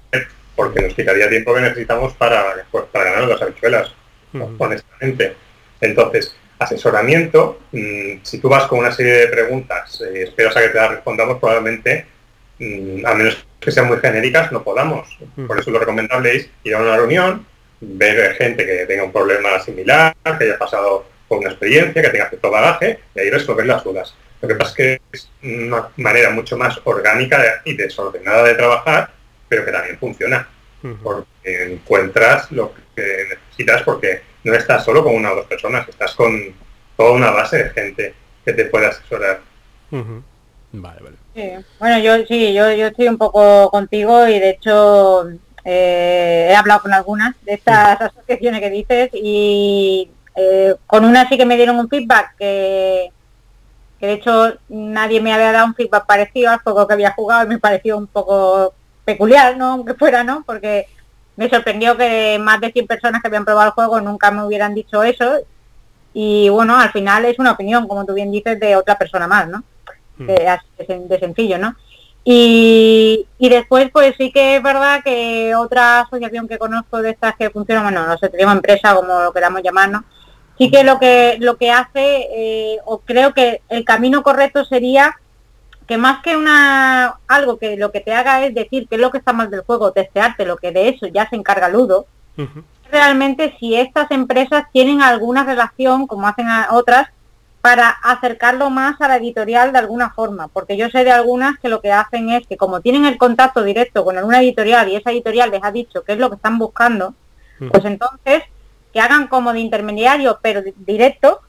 porque nos quitaría tiempo que necesitamos para, pues, para ganar las habichuelas, honestamente. Entonces, asesoramiento, mm, si tú vas con una serie de preguntas, eh, esperas a que te las respondamos, probablemente, mm, a menos que sean muy genéricas, no podamos. Por eso lo recomendable es ir a una reunión, ver gente que tenga un problema similar, que haya pasado por una experiencia, que tenga cierto bagaje, y ahí resolver las dudas. Lo que pasa es que es una manera mucho más orgánica y desordenada de trabajar, pero que también funciona. Porque encuentras lo que necesitas porque no estás solo con una o dos personas, estás con toda una base de gente que te puede asesorar. Vale, vale. Bueno, yo sí, yo, yo estoy un poco contigo y de hecho eh, he hablado con algunas de estas asociaciones que dices y eh, con una sí que me dieron un feedback que, que de hecho nadie me había dado un feedback parecido al juego que había jugado y me pareció un poco peculiar, ¿no? Aunque fuera, ¿no? Porque me sorprendió que más de 100 personas que habían probado el juego nunca me hubieran dicho eso. Y bueno, al final es una opinión, como tú bien dices, de otra persona más, ¿no? Hmm. De, sencillo, ¿no? Y, después, pues sí que es verdad que otra asociación que conozco de estas que funciona, bueno, no sé, tenemos empresa, como lo queramos llamarnos, sí que lo que lo que hace, eh, o creo que el camino correcto sería que más que una algo que lo que te haga es decir qué es lo que está mal del juego, testearte lo que de eso ya se encarga Ludo, realmente si estas empresas tienen alguna relación, como hacen otras, para acercarlo más a la editorial de alguna forma, porque yo sé de algunas que lo que hacen es que como tienen el contacto directo con alguna editorial y esa editorial les ha dicho qué es lo que están buscando, pues entonces que hagan como de intermediario, pero directo,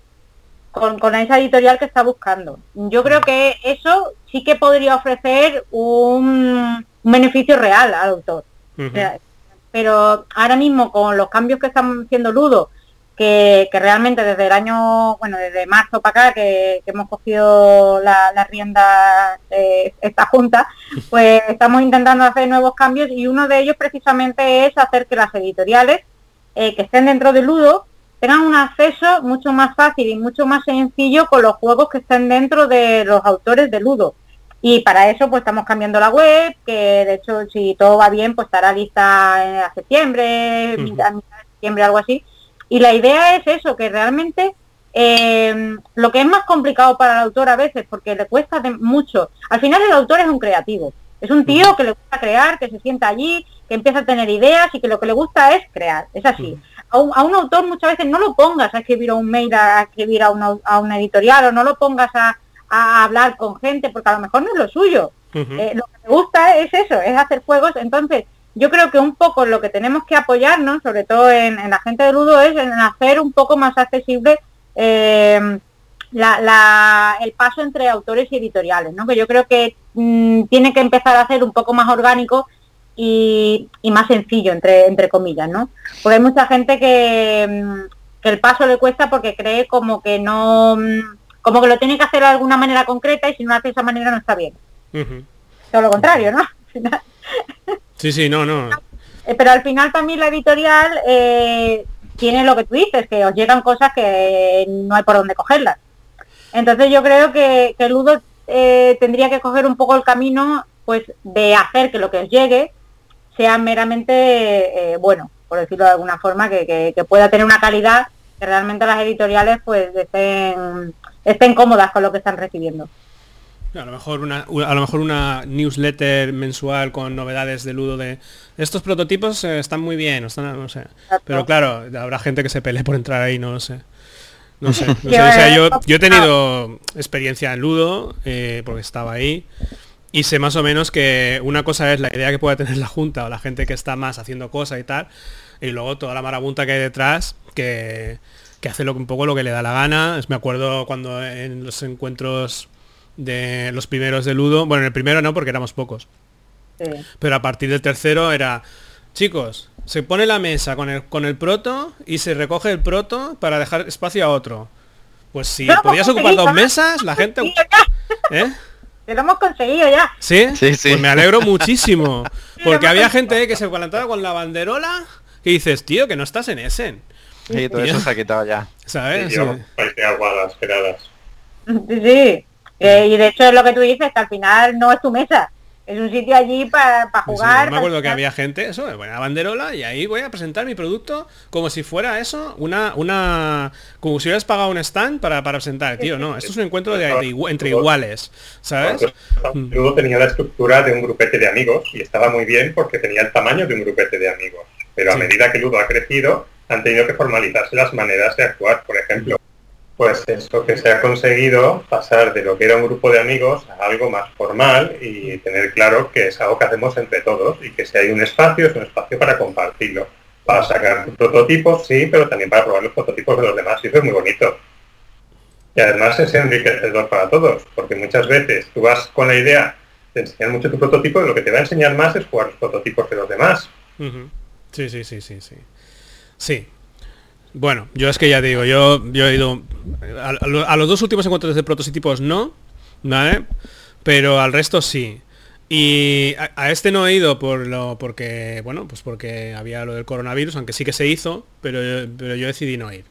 con, esa editorial que está buscando. Yo creo que eso sí que podría ofrecer un, beneficio real al autor. pero ahora mismo con los cambios que están haciendo Ludo, que, realmente desde el año, bueno, desde marzo para acá que, hemos cogido la, rienda de esta junta, pues estamos intentando hacer nuevos cambios y uno de ellos precisamente es hacer que las editoriales eh, que estén dentro de Ludo tengan un acceso mucho más fácil y mucho más sencillo con los juegos que estén dentro de los autores de Ludo. Y para eso pues estamos cambiando la web, que de hecho si todo va bien pues estará lista en septiembre, a mitad de septiembre, algo así. Y la idea es eso, que realmente em, lo que es más complicado para el autor a veces, porque le cuesta mucho, al final el autor es un creativo, es un tío que le gusta crear, que se sienta allí, que empieza a tener ideas y que lo que le gusta es crear, es así a un, autor muchas veces no lo pongas a escribir un mail, a, escribir a una, a una, editorial o no lo pongas a, hablar con gente porque a lo mejor no es lo suyo. Eh, lo que me gusta es eso, es hacer juegos. Entonces, yo creo que un poco lo que tenemos que apoyarnos, sobre todo en, la gente de Ludo, es en hacer un poco más accesible eh, el paso entre autores y editoriales, ¿no? Que yo creo que mm, tiene que empezar a ser un poco más orgánico y, más sencillo, entre, entre comillas, ¿no? Porque hay mucha gente que, mm, que, el paso le cuesta porque cree como que no, mm, como que lo tiene que hacer de alguna manera concreta y si no hace de esa manera no está bien. Todo lo contrario, ¿no? sí, sí, no, no. Eh, pero al final también la editorial eh, tiene lo que tú dices, que os llegan cosas que no hay por dónde cogerlas. Entonces yo creo que, que Ludo eh, tendría que coger un poco el camino pues de hacer que lo que os llegue sea meramente eh, bueno, por decirlo de alguna forma, que, pueda tener una calidad que realmente las editoriales pues estén, estén cómodas con lo que están recibiendo. A lo mejor una, a lo mejor una newsletter mensual con novedades de Ludo de estos prototipos eh, están muy bien, están, no sé. Pero claro, habrá gente que se pelee por entrar ahí, no lo sé. No sé, O sea, yo, yo he tenido experiencia en Ludo, eh, porque estaba ahí. Y sé más o menos que una cosa es la idea que pueda tener la Junta o la gente que está más haciendo cosas y tal, y luego toda la marabunta que hay detrás, que, hace lo, un poco lo que le da la gana. Me acuerdo cuando en los encuentros de los primeros de Ludo, bueno, en el primero no, porque éramos pocos. Pero a partir del tercero era, chicos, se pone la mesa con el, con el proto y se recoge el proto para dejar espacio a otro. Pues si podías ocupar dos mesas, la gente... ¿Eh? lo hemos conseguido ya. ¿Sí? Sí, sí. Pues me alegro muchísimo. Porque había gente que se calentaba con la banderola que dices, tío, que no estás en ese. Sí, todo eso se ha quitado ya. ¿Sabes? Sí, sí. sí. Eh, y de hecho es lo que tú dices, que al final no es tu mesa. Es un sitio allí para Sí, jugar. yo me acuerdo que había gente, eso, buena banderola, y ahí voy a presentar mi producto como si fuera eso, una, una, como si hubieras pagado un stand para, para presentar, tío, no, esto es un encuentro de, de igu- entre iguales, ¿sabes? Ludo tenía la estructura de un grupete de amigos y estaba muy bien porque tenía el tamaño de un grupete de amigos. Pero a Sí. medida que Ludo ha crecido, han tenido que formalizarse las maneras de actuar. Por ejemplo, pues eso que se ha conseguido pasar de lo que era un grupo de amigos a algo más formal y tener claro que es algo que hacemos entre todos y que si hay un espacio, es un espacio para compartirlo. Para sacar prototipos, sí, pero también para probar los prototipos de los demás y eso es muy bonito. Y además es enriquecedor para todos, porque muchas veces tú vas con la idea de enseñar mucho tu prototipo y lo que te va a enseñar más es jugar los prototipos de los demás. Sí, sí, sí, sí, sí. Sí. Bueno, yo es que ya digo, yo, yo he ido a, a lo- a los dos últimos encuentros de prototipos no, ¿vale? Pero al resto sí. Y a, este no he ido por lo porque, bueno, pues porque había lo del coronavirus, aunque sí que se hizo, pero, yo- decidí no ir.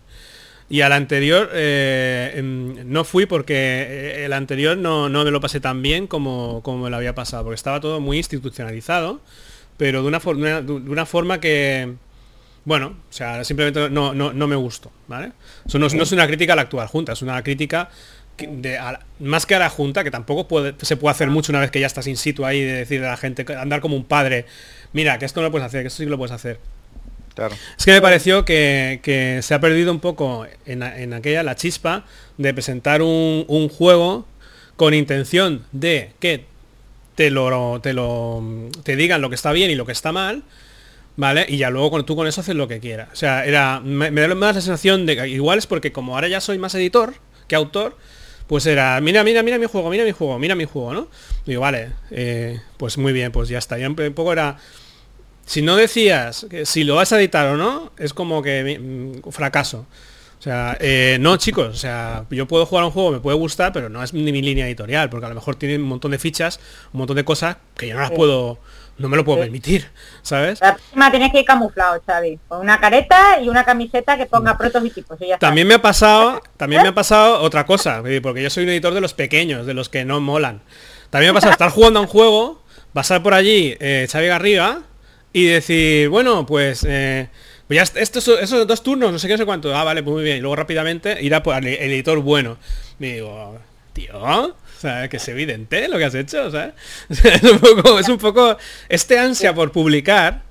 Y al anterior eh, em, no fui porque eh, el anterior no, no me lo pasé tan bien como, como me lo había pasado, porque estaba todo muy institucionalizado, pero de una- de una forma que, bueno, o sea, simplemente no, no, no me gustó, ¿vale? Eso no, es- no es una crítica a la actual Junta, es una crítica de, a más que a la Junta, que tampoco puede, se puede hacer mucho una vez que ya estás in situ ahí, de decirle a la gente, andar como un padre, mira, que esto no lo puedes hacer, que esto sí lo puedes hacer. Claro. Es que me pareció que, que se ha perdido un poco en, en aquella la chispa de presentar un, un juego con intención de que te lo, te lo te digan lo que está bien y lo que está mal, ¿vale? Y ya luego con, tú con eso haces lo que quieras. O sea, era. Me, me da más la sensación de que igual es porque como ahora ya soy más editor que autor, pues era, mira, mira, mira mi juego, mira mi juego, mira mi juego, ¿no? Digo, vale, eh, pues muy bien, pues ya está. Ya un poco era si no decías que si lo vas a editar o no, es como que mm, fracaso. O sea, eh, no chicos, o sea, yo puedo jugar a un juego, me puede gustar, pero no es ni mi línea editorial, porque a lo mejor tiene un montón de fichas, un montón de cosas que yo no las puedo, no me lo puedo Sí. permitir, ¿sabes? La próxima tienes que ir camuflado, Xavi. Con una careta y una camiseta que ponga protos y tipos. y ya está. También me ha pasado, también me ha pasado otra cosa, eh, porque yo soy un editor de los pequeños, de los que no molan. También me ha pasado estar jugando a un juego, pasar por allí eh, Xavi Garriga y decir, bueno, pues eh, pues ya est- estos esos dos turnos, no sé qué, no sé cuánto. Ah, vale, pues muy bien. Y luego rápidamente ir a por el, editor bueno. Me digo, tío, sea, que es evidente lo que has hecho. O sea, es un poco, es un poco este ansia por publicar.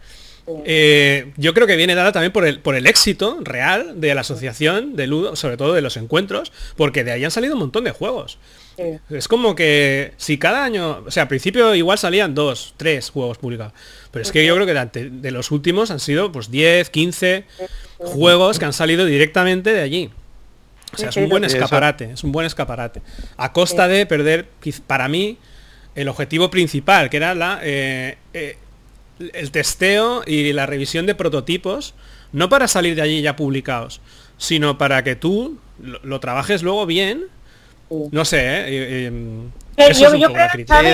Eh, yo creo que viene dada también por el, por el éxito real de la asociación de Ludo, sobre todo de los encuentros, porque de ahí han salido un montón de juegos. Sí. Es como que si cada año, o sea, al principio igual salían dos, tres juegos publicados, pero es que yo creo que de, de los últimos han sido pues 10, 15 juegos que han salido directamente de allí. O sea, es un buen escaparate, es un buen escaparate. A costa de perder, para mí, el objetivo principal, que era la, eh, eh, el testeo y la revisión de prototipos, no para salir de allí ya publicados, sino para que tú lo, lo trabajes luego bien. No sé, ¿eh? Eh, eh, Eh, eso yo- es un yo poco creo la que crítica. Sí,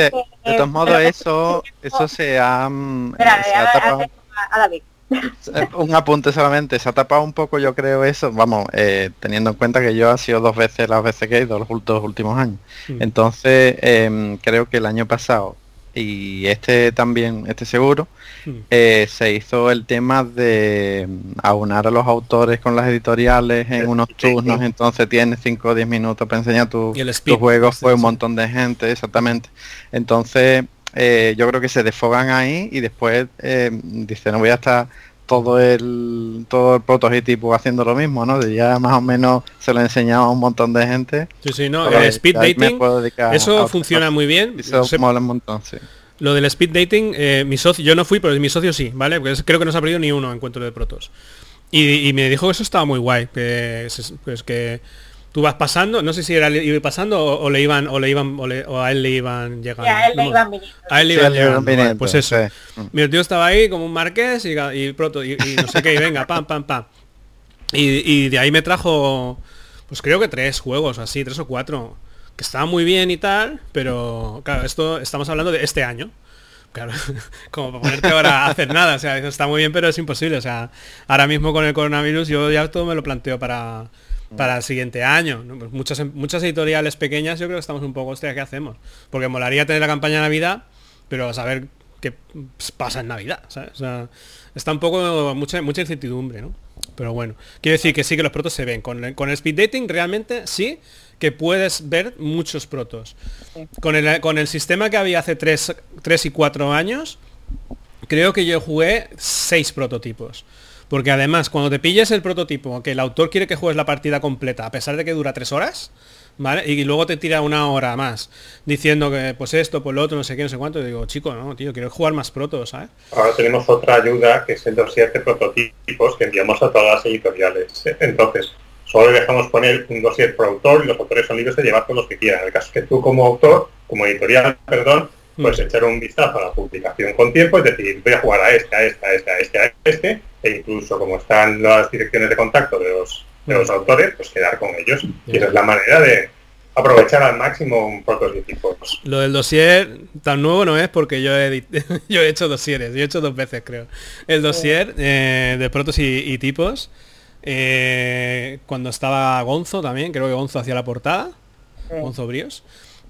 de, todos modos eso, eso se ha, Espera, se ha a- a- tapado. a- a David. Un apunte solamente, se ha tapado un poco yo creo eso, vamos, eh, teniendo en cuenta que yo ha sido dos veces las veces que he ido los dos últimos años. Mm. Entonces, em, creo que el año pasado y este también, este seguro, Mm. eh, se hizo el tema de mm, aunar a los autores con las editoriales en unos turnos, entonces tienes 5 o 10 minutos para enseñar tu, Y el tu juego, este, fue un montón de gente, exactamente. Entonces, eh, yo creo que se desfogan ahí y después eh, dice, no voy a estar todo el todo el prototipo haciendo lo mismo, ¿no? Ya más o menos se lo he enseñado a un montón de gente. Sí, sí, no, el speed dating, a eso funciona muy bien. Eso sé, mola un montón, sí. Lo del speed dating, eh, mi socio, yo no fui, pero mi socio sí, ¿vale? Porque creo que no se ha perdido ni uno encuentro de protos. Y, y me dijo que eso estaba muy guay, que, pues que tú vas pasando, no sé si era iba pasando o, o le iban o le iban o, le- o a él le iban llegando. Y a él le No, iban viniendo. a él le iban le iban llegando, vale, pues eso. sí. Mi tío estaba ahí como un marqués y, ga- y proto y, y no sé qué, y venga, pam, pam, pam. Y, y de ahí me trajo, pues creo que tres juegos o así, tres o cuatro, que estaban muy bien y tal, pero claro, esto estamos hablando de este año. Claro, como para ponerte ahora a hacer nada, o sea, está muy bien, pero es imposible. O sea, ahora mismo con el coronavirus yo ya todo me lo planteo para, para el siguiente año. Pues muchas, muchas editoriales pequeñas yo creo que estamos un poco, hostia, ¿qué hacemos? Porque molaría tener la campaña de Navidad, pero a saber qué pasa en Navidad, ¿sabes? O sea, está un poco mucha, mucha incertidumbre, ¿no? Pero bueno, quiero decir que sí que los protos se ven. Con, el- con el speed dating realmente sí que puedes ver muchos protos. Con, el, con el sistema que había hace 3, y 4 años, creo que yo jugué 6 prototipos. Porque además, cuando te pilles el prototipo, que el autor quiere que juegues la partida completa, a pesar de que dura 3 horas, ¿vale? Y luego te tira una hora más, diciendo que pues esto, pues lo otro, no sé qué, no sé cuánto, y digo, chico, no, tío, quiero jugar más protos, ¿sabes? Ahora tenemos otra ayuda que es el dossier de prototipos que enviamos a todas las editoriales. Entonces, solo le dejamos poner un dossier por autor y los autores son libres de llevar todos los que quieran. En el caso que tú como autor, como editorial, perdón, pues Mm. echar un vistazo a la publicación con tiempo, es decir, voy a jugar a este, a este, a este, a este, a este, e incluso como están las direcciones de contacto de los, de los autores, pues quedar con ellos. Y esa es la manera de aprovechar al máximo un prototipos. Lo del dossier tan nuevo no es porque yo he, yo he hecho dosieres, yo he hecho dos veces creo. El dossier eh, de protos y, y tipos, eh, cuando estaba Gonzo también, creo que Gonzo hacía la portada, Gonzo Bríos,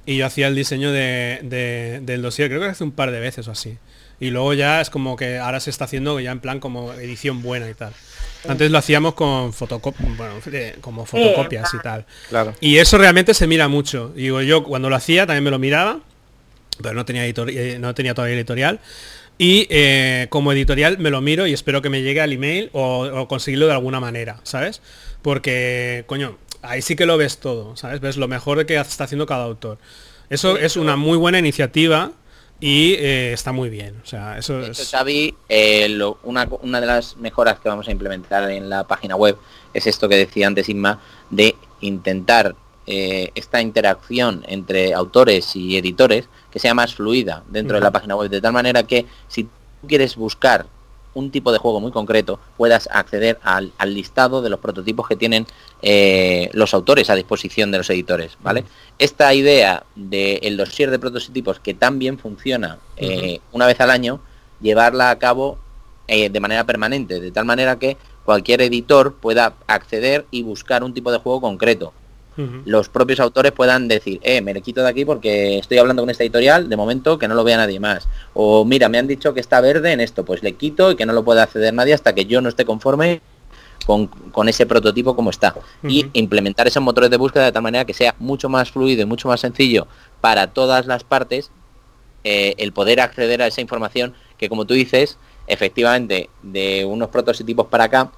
y yo hacía el diseño de, de- del dossier, creo que hace un par de veces o así. Y luego ya es como que ahora se está haciendo ya en plan como edición buena y tal. Antes lo hacíamos con fotocop bueno, eh, como fotocopias y tal. Claro. Y eso realmente se mira mucho. Digo, yo cuando lo hacía también me lo miraba, pero no tenía, editor- eh, no tenía todavía editorial. Y eh, como editorial me lo miro y espero que me llegue al email o, o conseguirlo de alguna manera, ¿sabes? Porque, coño, ahí sí que lo ves todo, ¿sabes? Ves lo mejor de que está haciendo cada autor. Eso es una muy buena iniciativa y eh, está muy bien. O sea, eso hecho, es... Xavi, eh, lo- una, una de las mejoras que vamos a implementar en la página web es esto que decía antes Inma, de intentar eh, esta interacción entre autores y editores que sea más fluida dentro de la página web, de tal manera que si tú quieres buscar un tipo de juego muy concreto, puedas acceder al, al listado de los prototipos que tienen eh, los autores a disposición de los editores, ¿vale? Esta idea del dossier de prototipos que tan bien funciona eh, una vez al año, llevarla a cabo eh, de manera permanente, de tal manera que cualquier editor pueda acceder y buscar un tipo de juego concreto. Los propios autores puedan decir, eh, me le quito de aquí porque estoy hablando con esta editorial, de momento que no lo vea nadie más. O mira, me han dicho que está verde en esto, pues le quito y que no lo pueda acceder nadie hasta que yo no esté conforme con, con ese prototipo como está. Y implementar esos motores de búsqueda de tal manera que sea mucho más fluido y mucho más sencillo para todas las partes eh, el poder acceder a esa información que como tú dices, efectivamente, de unos prototipos para acá,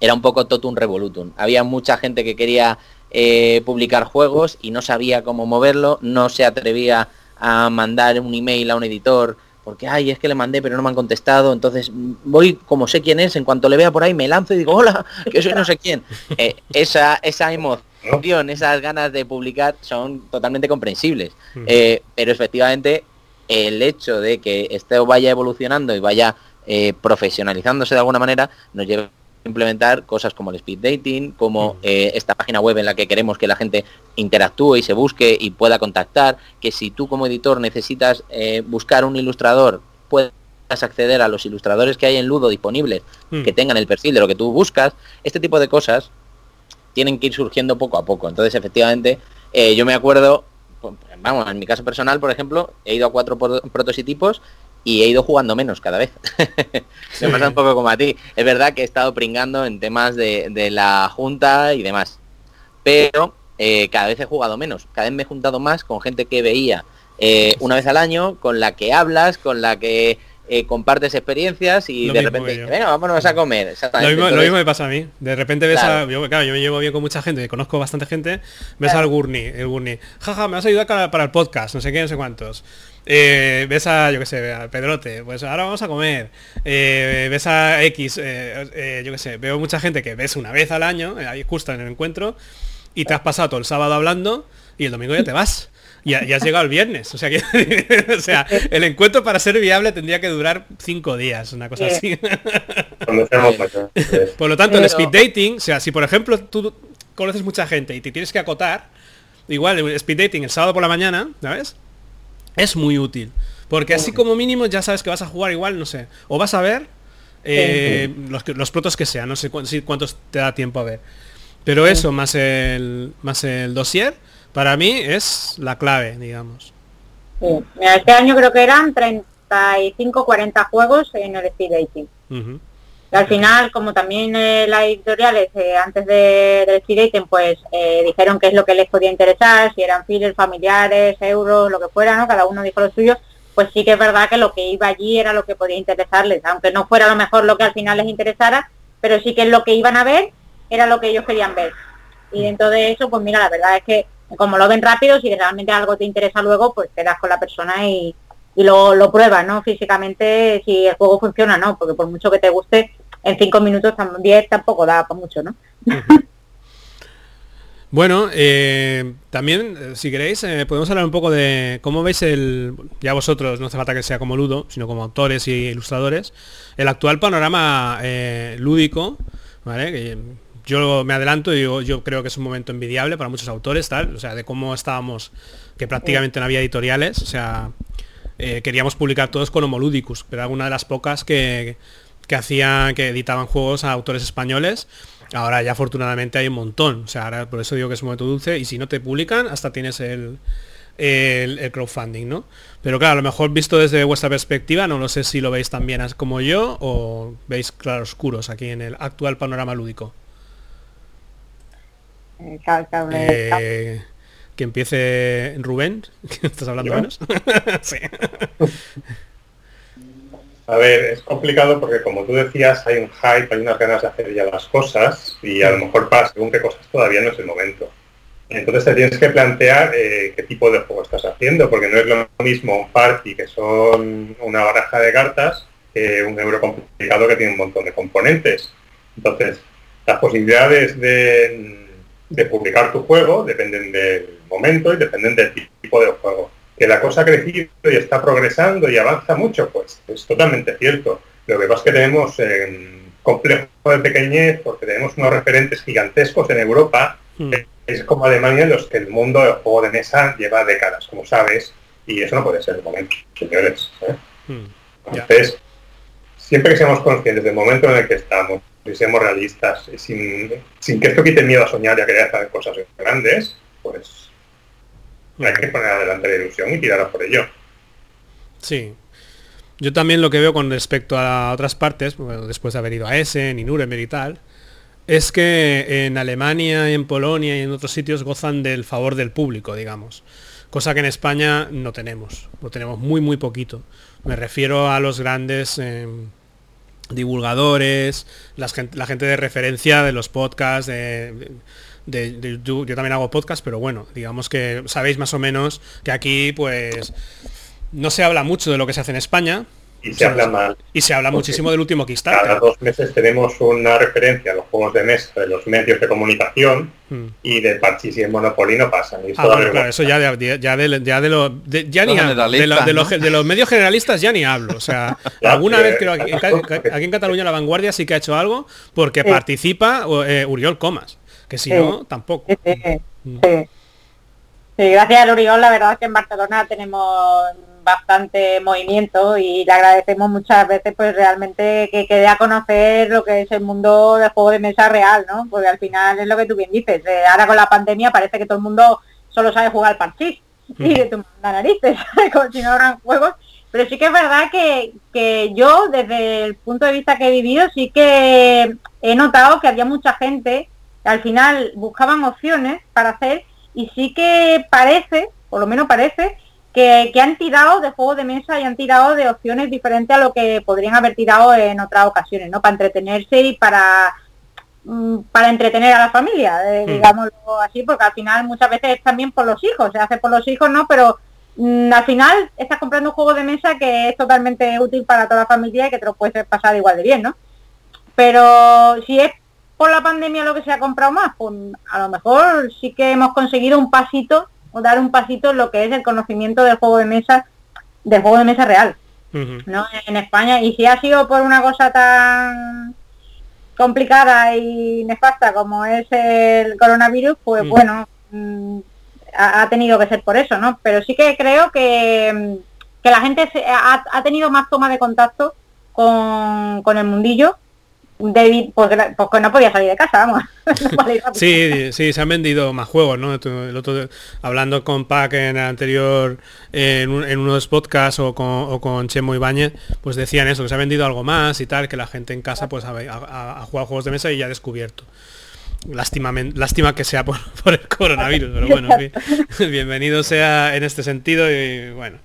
era un poco totum revolutum. Había mucha gente que quería eh, publicar juegos y no sabía cómo moverlo, no se atrevía a mandar un email a un editor porque, ay, es que le mandé pero no me han contestado, entonces mm, voy como sé quién es, en cuanto le vea por ahí me lanzo y digo, hola, que soy no sé quién. Eh, esa, esa emoción, esas ganas de publicar son totalmente comprensibles. Eh, pero efectivamente el hecho de que esto vaya evolucionando y vaya eh, profesionalizándose de alguna manera nos lleva implementar cosas como el speed dating, como Mm. eh, esta página web en la que queremos que la gente interactúe y se busque y pueda contactar, que si tú como editor necesitas eh, buscar un ilustrador, puedas acceder a los ilustradores que hay en Ludo disponibles, Mm. que tengan el perfil de lo que tú buscas, este tipo de cosas tienen que ir surgiendo poco a poco. Entonces, efectivamente, eh, yo me acuerdo, pues, vamos, en mi caso personal, por ejemplo, he ido a cuatro pro- prototipos y he ido jugando menos cada vez. Me pasa un poco como a ti. Es verdad que he estado pringando en temas de, de la junta y demás. Pero eh, cada vez he jugado menos. Cada vez me he juntado más con gente que veía eh, una vez al año, con la que hablas, con la que eh, compartes experiencias y Lo de repente, venga, vámonos a comer. Lo mismo, lo mismo me pasa a mí. De repente ves Claro. a. Yo, claro, yo me llevo bien con mucha gente, conozco bastante gente. Ves Claro. al Gurney, el Gurney. Jaja, me vas a ayudar para, para el podcast, no sé qué, no sé cuántos. Eh, ves a, yo qué sé, a Pedrote, pues ahora vamos a comer. Eh, ves a X, eh, eh, yo qué sé, veo mucha gente que ves una vez al año, eh, ahí justo en el encuentro, y te has pasado todo el sábado hablando y el domingo ya te vas. Y has llegado el viernes. O sea que o sea, el encuentro para ser viable tendría que durar cinco días, una cosa Sí. así. Mayores. Por lo tanto, el speed dating, o sea, si por ejemplo tú conoces mucha gente y te tienes que acotar, igual el speed dating el sábado por la mañana, ¿sabes? Es muy útil. Porque así como mínimo ya sabes que vas a jugar igual, no sé, o vas a ver eh, los, los protos que sean, no sé cuántos, cuántos te da tiempo a ver. Pero eso, más el, más el dossier, para mí es la clave, digamos. Este año creo que eran 35, 40 juegos en el Speed Dating. Al final, como también eh, las editoriales eh, antes de, del Dating, pues eh, dijeron qué es lo que les podía interesar, si eran fillers, familiares, euros, lo que fuera, ¿no? Cada uno dijo lo suyo, pues sí que es verdad que lo que iba allí era lo que podía interesarles, aunque no fuera a lo mejor lo que al final les interesara, pero sí que lo que iban a ver, era lo que ellos querían ver. Y dentro de eso, pues mira, la verdad es que como lo ven rápido, si realmente algo te interesa luego, pues te das con la persona y, lo, lo pruebas, ¿no? Físicamente, si el juego funciona, ¿no? Porque por mucho que te guste, en cinco minutos también tampoco da para mucho, ¿no? Bueno, eh, también, eh, si queréis, eh, podemos hablar un poco de cómo veis el, ya vosotros, no hace falta que sea como Ludo, sino como autores y ilustradores, el actual panorama lúdico, ¿vale? Yo me adelanto y yo creo que es un momento envidiable para muchos autores, tal, o sea, de cómo estábamos, que prácticamente no había editoriales, o sea, queríamos publicar todos con Homoludicus, pero alguna de las pocas que hacían, que editaban juegos a autores españoles, ahora ya afortunadamente hay un montón, o sea, ahora por eso digo que es un momento dulce, y si no te publican, hasta tienes el, el, crowdfunding, ¿no? Pero claro, a lo mejor visto desde vuestra perspectiva, no lo sé si lo veis tan bien como yo o veis claroscuros aquí en el actual panorama lúdico. Eh, eh, que empiece Rubén, que estás hablando menos. A ver, es complicado porque como tú decías, hay un hype, hay unas ganas de hacer ya las cosas y a lo mejor para según qué cosas todavía no es el momento. Entonces te tienes que plantear eh, qué tipo de juego estás haciendo, porque no es lo mismo un party que son una baraja de cartas que un euro complicado que tiene un montón de componentes. Entonces, las posibilidades de de publicar tu juego dependen del momento y dependen del tipo de juego. Que la cosa ha crecido y está progresando y avanza mucho, pues es totalmente cierto. Lo que pasa es que tenemos un complejo de pequeñez porque tenemos unos referentes gigantescos en Europa. Hmm. Es como Alemania en los que el mundo del juego de mesa lleva décadas, como sabes, y eso no puede ser el momento, señores. ¿eh? Hmm. Entonces, siempre que seamos conscientes del momento en el que estamos, y seamos realistas, sin, sin que esto quite miedo a soñar y a querer hacer cosas grandes, pues hay que poner adelante la ilusión y tirar por ello. Sí. Yo también lo que veo con respecto a otras partes, después de haber ido a Essen y Nuremberg y tal, es que en Alemania en Polonia y en otros sitios gozan del favor del público, digamos. Cosa que en España no tenemos, lo tenemos muy muy poquito. Me refiero a los grandes em, divulgadores, la gente de referencia de los podcasts, de, yo, también hago podcast, pero bueno, digamos que sabéis más o menos que aquí pues no se habla mucho de lo que se hace en España, y se habla mal. Y se habla muchísimo del último Kickstarter. Cada dos meses tenemos una referencia a los juegos de mesa de los medios de comunicación hmm. y de Parchís y el Monopoly no pasan. Ah, claro, eso ya de, ya de, ya de lo ya ni de, los, de, los medios generalistas ya ni hablo. O sea, alguna vez creo aquí, aquí, en Cataluña la vanguardia sí que ha hecho algo porque participa eh, Uriol Comas, que si no, tampoco. Sí, gracias a Uriol, la verdad es que en Barcelona tenemos bastante movimiento y le agradecemos muchas veces pues realmente que quede a conocer lo que es el mundo del juego de mesa real, ¿no? Porque al final es lo que tú bien dices, eh, ahora con la pandemia parece que todo el mundo solo sabe jugar al parchís y de tu narices, como si no habrán juegos, pero sí que es verdad que, que yo desde el punto de vista que he vivido sí que he notado que había mucha gente al final buscaban opciones para hacer y sí que parece, por lo menos parece, que, han tirado de juego de mesa y han tirado de opciones diferentes a lo que podrían haber tirado en otras ocasiones, ¿no? Para entretenerse y para mm, para entretener a la familia, eh, hmm. digámoslo así, porque al final muchas veces es también por los hijos, se hace por los hijos, ¿no? Pero mm, al final estás comprando un juego de mesa que es totalmente útil para toda la familia y que te lo puedes pasar igual de bien, ¿no? Pero si es por la pandemia lo que se ha comprado más, pues a lo mejor sí que hemos conseguido un pasito dar un pasito en lo que es el conocimiento del juego de mesa, del juego de mesa real, ¿no? En España. Y si ha sido por una cosa tan complicada y nefasta como es el coronavirus, pues bueno, mm, ha, tenido que ser por eso, ¿no? Pero sí que creo que, que la gente ha, tenido más toma de contacto con, con el mundillo David, pues, pues no podía salir de casa, vamos. Sí, sí, se han vendido más juegos, ¿no? El otro- hablando con Pac en el anterior, eh, en, un- en unos podcasts o con, o con Chemo Ibáñez, pues decían eso, que se ha vendido algo más y tal, que la gente en casa pues ha, ha- ha jugado juegos de mesa y ya ha descubierto. Lástima, lástima que sea por, por el coronavirus, pero bueno, bienvenido sea en este sentido y bueno.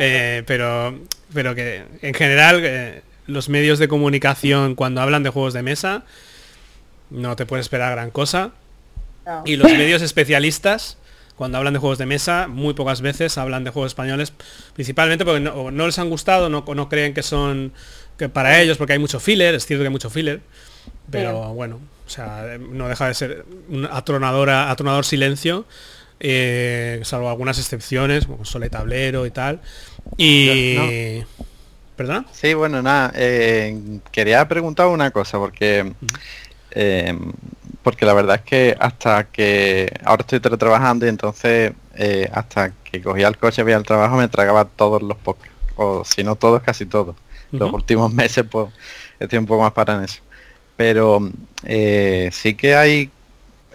Eh, pero, pero que en general eh, los medios de comunicación cuando hablan de juegos de mesa no te puedes esperar gran cosa. No. Y los medios especialistas, cuando hablan de juegos de mesa, muy pocas veces hablan de juegos españoles, principalmente porque no, les han gustado, no, no creen que son que para ellos, porque hay mucho filler, es cierto que hay mucho filler, pero Sí. bueno, o sea, no deja de ser un atronadora, atronador silencio, eh, salvo algunas excepciones, como Sole Tablero y tal. Y... ¿Perdona? Sí, bueno, nada, eh, quería preguntar una cosa porque eh, porque la verdad es que hasta que ahora estoy teletrabajando y entonces eh, hasta que cogía el coche veía el trabajo me tragaba todos los podcasts o si no todos casi todos. Los últimos meses pues estoy un poco más para en eso. Pero eh, sí que hay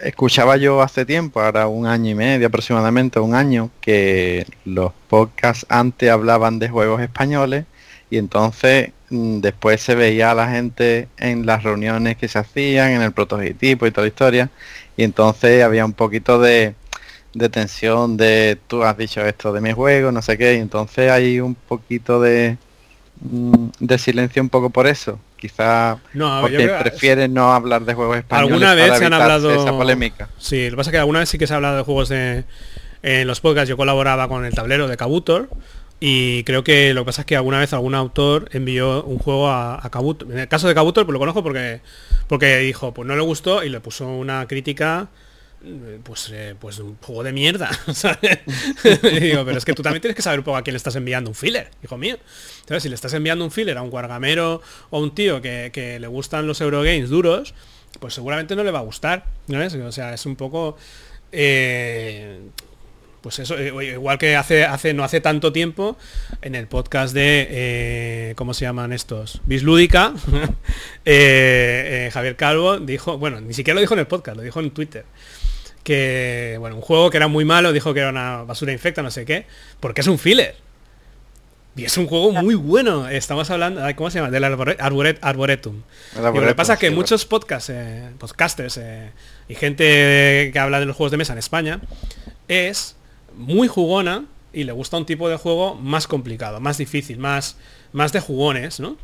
escuchaba yo hace tiempo ahora un año y medio aproximadamente un año que los podcasts antes hablaban de juegos españoles y entonces mm, después se veía a la gente en las reuniones que se hacían, en el prototipo y toda la historia, y entonces había un poquito de, de tensión de tú has dicho esto de mi juego, no sé qué, y entonces hay un poquito de, mm, de silencio un poco por eso. Quizá No, porque creo- prefieren no hablar de juegos españoles Alguna vez para se han hablado esa polémica. Sí, lo que pasa es que alguna vez sí que se ha hablado de juegos de en los podcasts. Yo colaboraba con el tablero de Kabutor y creo que lo que pasa es que alguna vez algún autor envió un juego a, a Kabutor. En el caso de Kabutor, pues lo conozco porque porque dijo, pues no le gustó y le puso una crítica eh, pues eh, pues un juego de mierda ¿sabes? Digo pero es que tú también tienes que saber un poco a quién le estás enviando un filler hijo mío entonces si le estás enviando un filler a un guargamero o a un tío que, que le gustan los Eurogames duros pues seguramente no le va a gustar ¿no es? o sea es un poco eh, pues eso, eh, igual que hace, hace, no hace tanto tiempo, en el podcast de, eh, ¿cómo se llaman estos? Bislúdica, eh, eh, Javier Calvo dijo, bueno, ni siquiera lo dijo en el podcast, lo dijo en Twitter, que, bueno, un juego que era muy malo, dijo que era una basura infecta, no sé qué, porque es un filler. Y es un juego muy bueno. Estamos hablando, ¿cómo se llama? Del Arbore- Arboret- Arboretum. Y lo que pasa es que sí, muchos podcasts, podcasters y gente que habla de los juegos de mesa en España es muy jugona y le gusta un tipo de juego más complicado, más difícil, más, más de jugones, ¿no?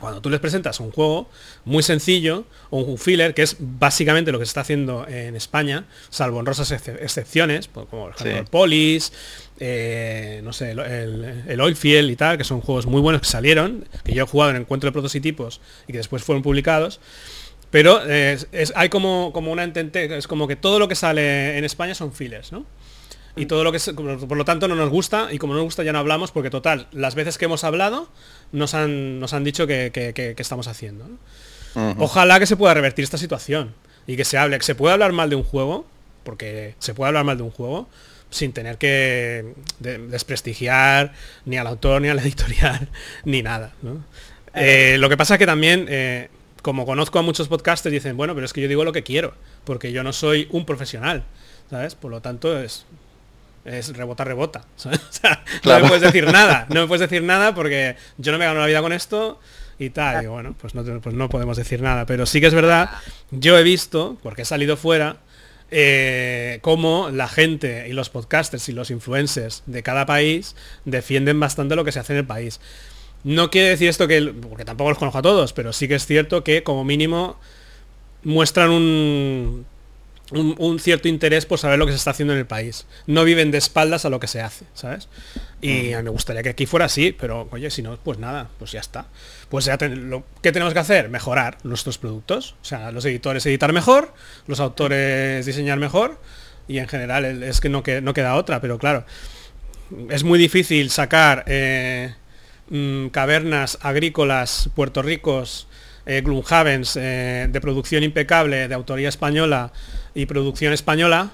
Cuando tú les presentas un juego muy sencillo o un filler, que es básicamente lo que se está haciendo en España, salvo en rosas excep- excepciones, como por ejemplo Sí. el Polis, eh, no sé, el, el, el Oilfield y tal, que son juegos muy buenos que salieron, que yo he jugado en encuentro de prototipos y que después fueron publicados. Pero eh, es- es- hay como, como una entente, es como que todo lo que sale en España son fillers, ¿no? Y todo lo que se- como- por lo tanto no nos gusta y como no nos gusta ya no hablamos porque total, las veces que hemos hablado nos han, nos han dicho que, que- que- que estamos haciendo. Ojalá que se pueda revertir esta situación y que se hable, que se pueda hablar mal de un juego, porque se puede hablar mal de un juego sin tener que de- desprestigiar ni al autor, ni a la editorial, ni nada. ¿no? Eh, lo que pasa es que también, eh, como conozco a muchos podcasters, dicen, bueno, pero es que yo digo lo que quiero, porque yo no soy un profesional, ¿sabes? Por lo tanto, es, es rebota, rebota. ¿sabes? O sea, no me puedes decir nada, no me puedes decir nada porque yo no me gano la vida con esto y tal. Y bueno, pues no, pues no podemos decir nada. Pero sí que es verdad, yo he visto, porque he salido fuera, eh, cómo la gente y los podcasters y los influencers de cada país defienden bastante lo que se hace en el país. No quiere decir esto que, porque tampoco los conozco a todos, pero sí que es cierto que como mínimo muestran un, un, un cierto interés por saber lo que se está haciendo en el país. No viven de espaldas a lo que se hace, ¿sabes? Y a mí me gustaría que aquí fuera así, pero oye, si no, pues nada, pues ya está. Pues ya ten- lo que tenemos que hacer, mejorar nuestros productos. O sea, los editores editar mejor, los autores diseñar mejor, y en general es que no, que, no queda otra, pero claro, es muy difícil sacar eh, mm, cavernas agrícolas, Puerto Ricos, eh, Gloomhavens, eh, de producción impecable, de autoría española y producción española,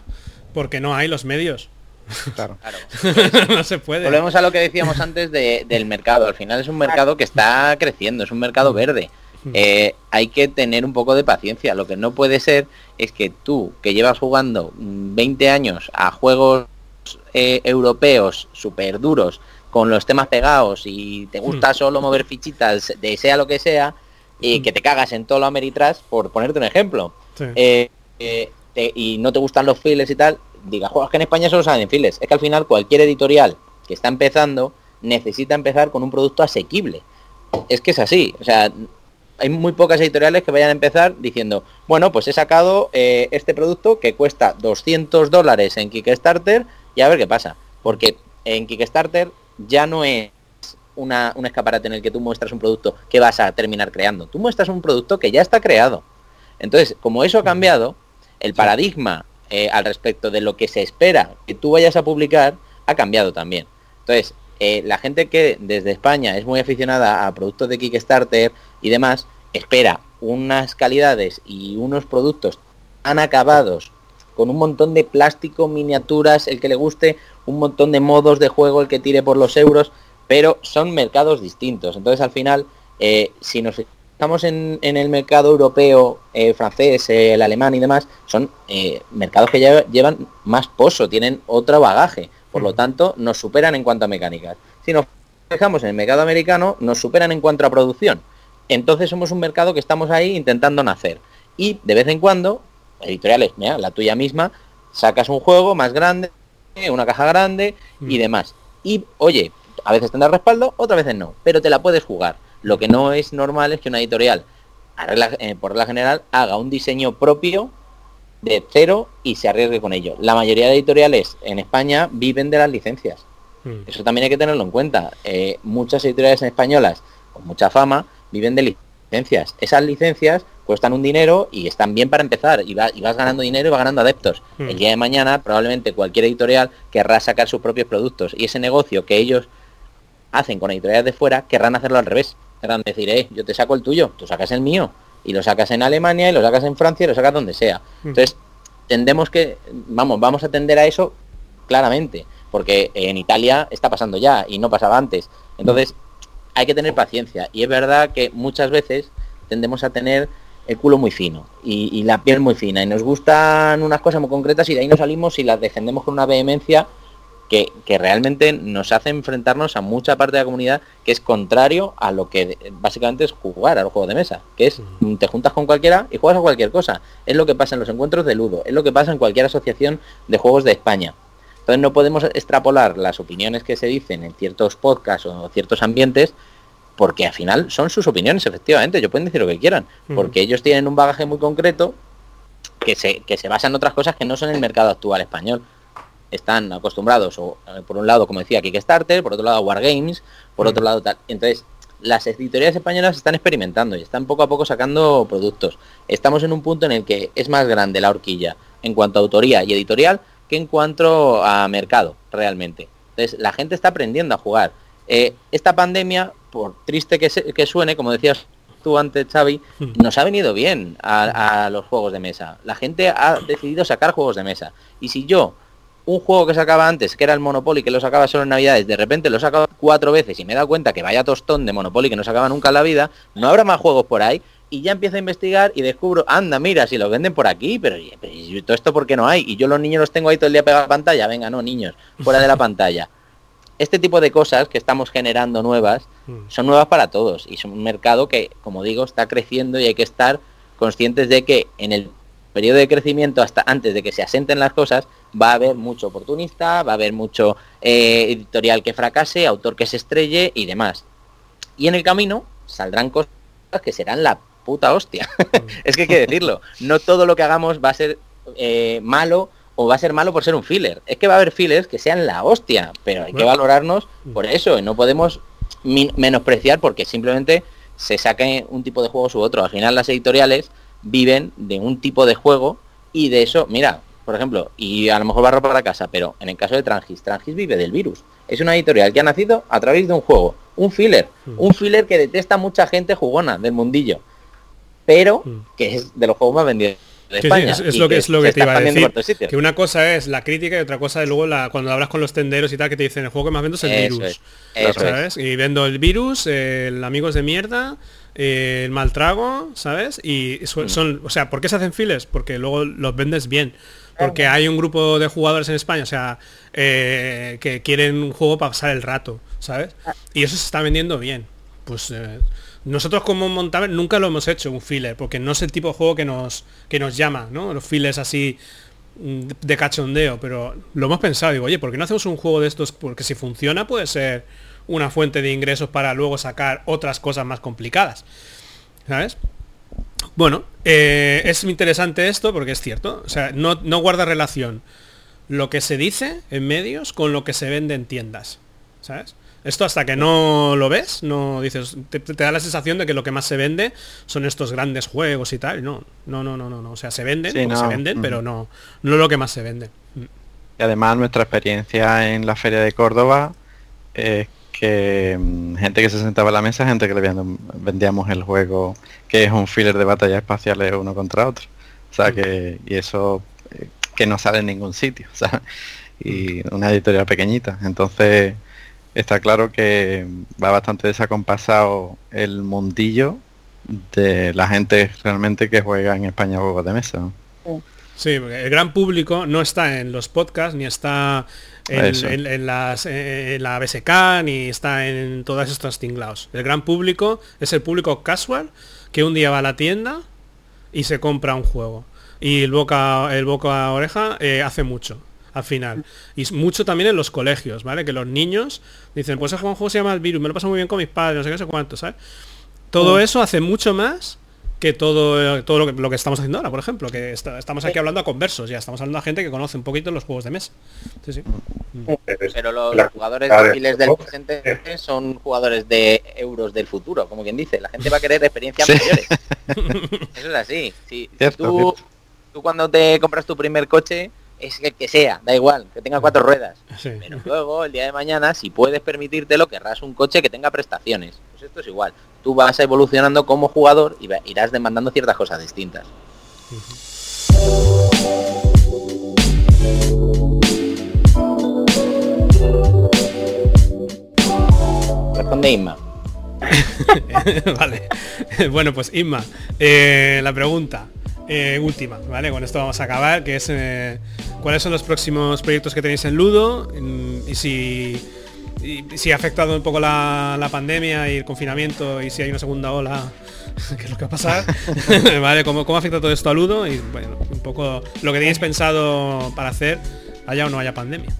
porque no hay los medios. Claro. Claro. no se puede. Volvemos a lo que decíamos antes de- del mercado. Al final es un mercado que está creciendo, es un mercado verde. Eh, hay que tener un poco de paciencia. Lo que no puede ser es que tú, que llevas jugando 20 años a juegos eh, europeos súper duros, con los temas pegados y te gusta solo mover fichitas de sea lo que sea, y que te cagas en todo lo Ameritrash, por ponerte un ejemplo. Eh, y no te gustan los files y tal, diga, juegos que en España solo salen files. Es que al final cualquier editorial que está empezando necesita empezar con un producto asequible. Es que es así. O sea, hay muy pocas editoriales que vayan a empezar diciendo, bueno, pues he sacado eh, este producto que cuesta 200 dólares en Kickstarter y a ver qué pasa. Porque en Kickstarter ya no es una, un escaparate en el que tú muestras un producto que vas a terminar creando. Tú muestras un producto que ya está creado. Entonces, como eso ha cambiado, el paradigma eh, al respecto de lo que se espera que tú vayas a publicar ha cambiado también. Entonces, eh, la gente que desde España es muy aficionada a productos de Kickstarter y demás, espera unas calidades y unos productos tan acabados, con un montón de plástico, miniaturas, el que le guste, un montón de modos de juego, el que tire por los euros, pero son mercados distintos. Entonces al final, eh, si nos estamos en, el mercado europeo, eh, francés, el alemán y demás, son mercados que llevan más pozo, tienen otro bagaje. Por lo tanto, nos superan en cuanto a mecánicas. Si nos dejamos en el mercado americano, nos superan en cuanto a producción. Entonces somos un mercado que estamos ahí intentando nacer. Y de vez en cuando, editoriales, mira, la tuya misma, sacas un juego más grande, una caja grande y demás. Y oye, a veces tendrás respaldo, otras veces no, pero te la puedes jugar. Lo que no es normal es que una editorial, eh, por regla general, haga un diseño propio de cero y se arriesgue con ello. La mayoría de editoriales en España viven de las licencias. Hmm. Eso también hay que tenerlo en cuenta. Eh, muchas editoriales españolas con mucha fama viven de licencias. Esas licencias cuestan un dinero y están bien para empezar. Y, vas ganando dinero y vas ganando adeptos. Hmm. El día de mañana probablemente cualquier editorial querrá sacar sus propios productos. Y ese negocio que ellos hacen con editoriales de fuera, querrán hacerlo al revés. Querrán decir, eh, yo te saco el tuyo, tú sacas el mío y lo sacas en Alemania y lo sacas en Francia y lo sacas donde sea. Entonces, tendemos que, vamos, vamos a tender a eso claramente, porque en Italia está pasando ya y no pasaba antes. Entonces, hay que tener paciencia. Y es verdad que muchas veces tendemos a tener el culo muy fino y, y, la piel muy fina y nos gustan unas cosas muy concretas y de ahí nos salimos y las defendemos con una vehemencia que, realmente nos hace enfrentarnos a mucha parte de la comunidad que es contrario a lo que básicamente es jugar a los juegos de mesa, que es te juntas con cualquiera y juegas a cualquier cosa. Es lo que pasa en los encuentros de Ludo, es lo que pasa en cualquier asociación de juegos de España. Entonces no podemos extrapolar las opiniones que se dicen en ciertos podcasts o ciertos ambientes porque al final son sus opiniones, efectivamente, ellos pueden decir lo que quieran, porque ellos tienen un bagaje muy concreto que se, que se basa en otras cosas que no son el mercado actual español están acostumbrados, o eh, por un lado, como decía, Kickstarter, por otro lado, Wargames, por otro lado, tal. Entonces, las editoriales españolas están experimentando y están poco a poco sacando productos. Estamos en un punto en el que es más grande la horquilla en cuanto a autoría y editorial que en cuanto a mercado, realmente. Entonces, la gente está aprendiendo a jugar. Eh, esta pandemia, por triste que, que suene, como decías tú antes, Xavi, nos ha venido bien a, a los juegos de mesa. La gente ha decidido sacar juegos de mesa. Y si yo un juego que sacaba antes, que era el Monopoly, que lo sacaba solo en Navidades, de repente lo sacaba cuatro veces y me he dado cuenta que vaya tostón de Monopoly que no sacaba nunca en la vida, no habrá más juegos por ahí y ya empiezo a investigar y descubro, anda, mira, si lo venden por aquí, pero, todo esto porque no hay? Y yo los niños los tengo ahí todo el día pegados a la pantalla, venga, no, niños, fuera de la pantalla. Este tipo de cosas que estamos generando nuevas mm. son nuevas para todos y es un mercado que, como digo, está creciendo y hay que estar conscientes de que en el periodo de crecimiento hasta antes de que se asenten las cosas, va a haber mucho oportunista, va a haber mucho eh, editorial que fracase, autor que se estrelle y demás. Y en el camino saldrán cosas que serán la puta hostia. es que hay que decirlo. No todo lo que hagamos va a ser eh, malo o va a ser malo por ser un filler. Es que va a haber fillers que sean la hostia, pero hay que valorarnos por eso. No podemos menospreciar porque simplemente se saque un tipo de juegos u otro. Al final las editoriales viven de un tipo de juego y de eso, mira, por ejemplo, y a lo mejor barro para casa, pero en el caso de Trangis, Trangis vive del virus. Es una editorial que ha nacido a través de un juego, un filler, mm. un filler que detesta mucha gente jugona del mundillo, pero mm. que es de los juegos más vendidos. De España, es, lo que, es lo que te iba a decir. Que una cosa es la crítica y otra cosa es luego la, cuando hablas con los tenderos y tal que te dicen el juego que más vendo es el virus. Y vendo el virus, el amigos de mierda, el mal trago, ¿sabes? Y son, son- o sea, ¿por qué se hacen files? Porque luego los vendes bien. Porque hay un grupo de jugadores en España, o sea, eh, que quieren un juego para pasar el rato, ¿sabes? Y eso se está vendiendo bien. Pues eh, nosotros como Montaver nunca lo hemos hecho un filler, porque no es el tipo de juego que nos, que nos llama, ¿no? Los fillers así mm, de cachondeo, pero lo hemos pensado, digo, oye, ¿por qué no hacemos un juego de estos? Porque si funciona puede ser una fuente de ingresos para luego sacar otras cosas más complicadas. ¿Sabes? Bueno, eh, es interesante esto porque es cierto. O sea, no, no guarda relación lo que se dice en medios con lo que se vende en tiendas. ¿Sabes? Esto hasta que no lo ves, no dices, te, te da la sensación de que lo que más se vende son estos grandes juegos y tal. No, no, no, no, no. no. O sea, se venden, Sí, porque se no. venden, pero no, no lo que más se vende. Mm. Y además nuestra experiencia en la feria de Córdoba es que mm, gente que se sentaba a la mesa, gente que le vend- vendíamos el juego que es un filler de batallas espaciales uno contra otro. O sea que, y eso eh, que no sale en ningún sitio, ¿sabes? Y una editorial pequeñita. Entonces está claro que va bastante desacompasado el mundillo de la gente realmente que juega en España juegos de mesa. Sí, porque el gran público no está en los podcasts, ni está en, en- en las, en la BSK, ni está en todas estas tinglados. El gran público es el público casual que un día va a la tienda y se compra un juego. Y el boca, el boca a oreja eh, hace mucho al final. Y mucho también en los colegios, ¿vale? Que los niños dicen, pues ese juego se llama el virus, me lo paso muy bien con mis padres, no sé qué, no sé cuánto, ¿sabes? Todo eso hace mucho más que todo, eh, todo lo, que, lo que estamos haciendo ahora, por ejemplo, que está- estamos aquí hablando a conversos, ya estamos hablando a gente que conoce un poquito los juegos de mesa. Sí, sí. Pero los La- jugadores files del presente son jugadores de euros del futuro, como quien dice. La gente va a querer experiencias Sí. mayores. Eso es así. Si, si Cierto, tú, cierto. tú cuando te compras tu primer coche, es el que sea, da igual, que tenga cuatro ruedas. Sí. Pero luego, el día de mañana, si puedes permitírtelo, querrás un coche que tenga prestaciones. Pues esto es igual. Tú vas evolucionando como jugador y irás demandando ciertas cosas distintas. Responde Inma. vale. Bueno, pues Inma, eh, la pregunta eh, última, ¿vale? Con esto vamos a acabar, que es eh, cuáles son los próximos proyectos que tenéis en Ludo y si si ha afectado un poco la, pandemia y el confinamiento y si hay una segunda ola, qué es lo que va a pasar, ¿vale? ¿Cómo, ¿Cómo afecta todo esto a Ludo? Y bueno, un poco lo que tenéis pensado para hacer, haya o no haya pandemia.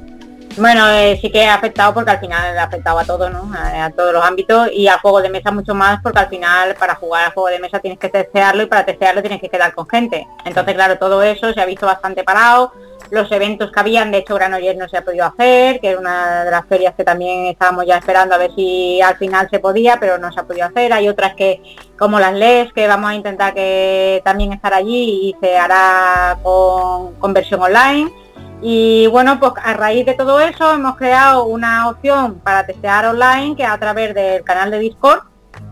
Bueno, eh, sí que ha afectado porque al final ha afectado a todo, ¿no? A, a todos los ámbitos y a juego de mesa mucho más porque al final para jugar al juego de mesa tienes que testearlo y para testearlo tienes que quedar con gente. Entonces, claro, todo eso se ha visto bastante parado. Los eventos que habían, de hecho, Granollers no se ha podido hacer, que era una de las ferias que también estábamos ya esperando a ver si al final se podía, pero no se ha podido hacer. Hay otras que, como las LES, que vamos a intentar que también estar allí y se hará con, con versión online. Y bueno, pues a raíz de todo eso hemos creado una opción para testear online que a través del canal de Discord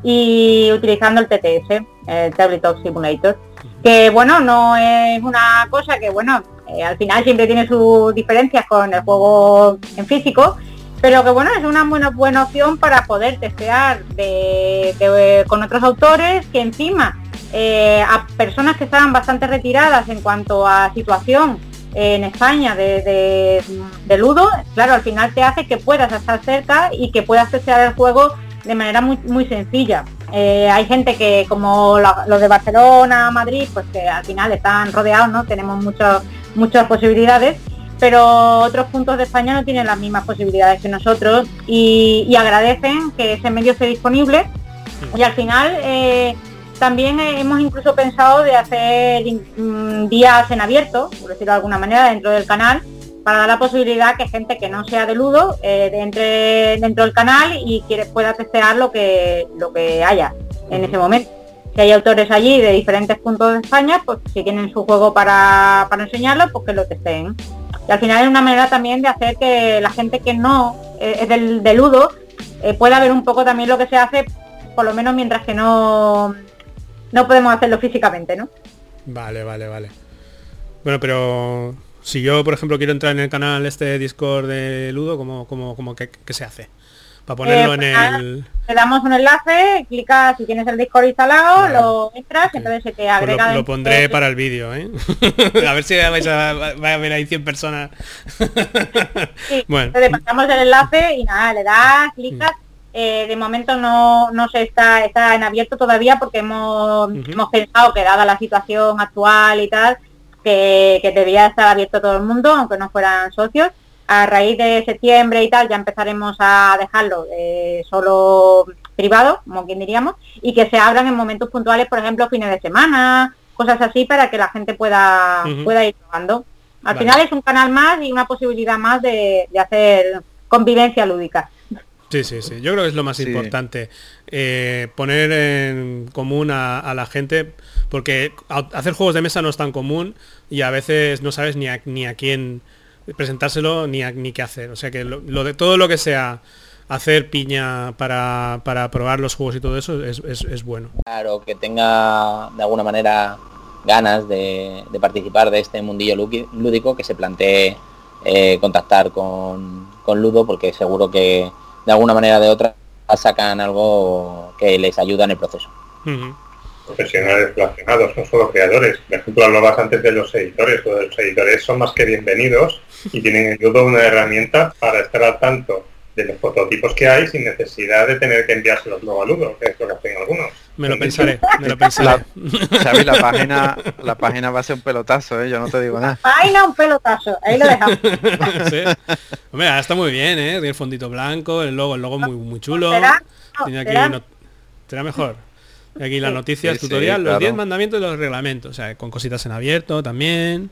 y utilizando el TTS, el Tabletop Simulator. Que bueno, no es una cosa que bueno, eh, al final siempre tiene sus diferencias con el juego en físico, pero que bueno, es una buena, buena opción para poder testear de- con otros autores que encima eh, a personas que estaban bastante retiradas en cuanto a situación en España de, de, de Ludo, claro, al final te hace que puedas estar cerca y que puedas testear el juego de manera muy, muy sencilla. Eh, hay gente que como la- los de Barcelona, Madrid, pues que al final están rodeados, ¿no? Tenemos muchos muchas posibilidades, pero otros puntos de España no tienen las mismas posibilidades que nosotros y, y agradecen que ese medio esté disponible y al final eh, también eh, hemos incluso pensado de hacer mm, días en abierto, por decirlo de alguna manera, dentro del canal, para dar la posibilidad que gente que no sea de Ludo eh, entre dentro del canal y quiere, pueda testear lo que, lo que haya en ese momento. Si hay autores allí de diferentes puntos de España, pues si tienen su juego para, para enseñarlo, pues que lo testeen. Y al final es una manera también de hacer que la gente que no eh, es del, de Ludo eh, pueda ver un poco también lo que se hace, por lo menos mientras que no, no podemos hacerlo físicamente, ¿no? Vale, vale, vale. Bueno, pero si yo, por ejemplo, quiero entrar en el canal este Discord de Ludo, ¿cómo, cómo, cómo que, que se hace? Para ponerlo Eh, en pues el... Te damos un enlace, clicas si tienes el Discord instalado, Vale. lo entras, entonces se te Pues agrega... lo, pondré para el vídeo, ¿eh? a ver si vais a, va a ver ahí 100 personas. Sí, Bueno. entonces pasamos el enlace y nada, le das, clicas. Eh, de momento no, no se está, está en abierto todavía porque hemos, hemos pensado que dada la situación actual y tal, que, que debía estar abierto todo el mundo, aunque no fueran socios. A raíz de septiembre y tal ya empezaremos a dejarlo eh, solo privado, como quien diríamos, y que se abran en momentos puntuales, por ejemplo, fines de semana, cosas así para que la gente pueda, pueda ir probando. Al Vale. final es un canal más y una posibilidad más de, de hacer convivencia lúdica. Sí, sí, sí. Yo creo que es lo más Sí. importante. eh, poner en común a, a la gente, porque hacer juegos de mesa no es tan común y a veces no sabes ni a, ni a quién presentárselo ni a, ni qué hacer. O sea que lo, lo de todo lo que sea hacer piña para, para probar los juegos y todo eso es, es- es bueno. Claro, que tenga de alguna manera ganas de, de participar de este mundillo lúdico, que se plantee eh, contactar con, con Ludo, porque seguro que de alguna manera o de otra sacan algo que les ayuda en el proceso. Profesionales relacionados, no solo creadores. Por ejemplo, hablabas antes de los editores. Los editores son más que bienvenidos y tienen en Ludo una herramienta para estar al tanto de los prototipos que hay sin necesidad de tener que enviárselos luego a Ludo, que es lo que hacen algunos. Me lo pensaré, me lo pensaré. Xavi, la página, la página va a ser un pelotazo, ¿eh? yo no te digo nada. Vaina un pelotazo, ahí lo dejamos. Sí. Hombre, está muy bien, ¿eh? Tiene el fondito blanco, el logo, el logo muy, muy chulo. ¿Será? No, Tiene aquí ¿será? no- será mejor. Aquí las Sí. noticias, Sí, sí, tutorial, los claro. 10 mandamientos y los reglamentos. O sea, con cositas en abierto también.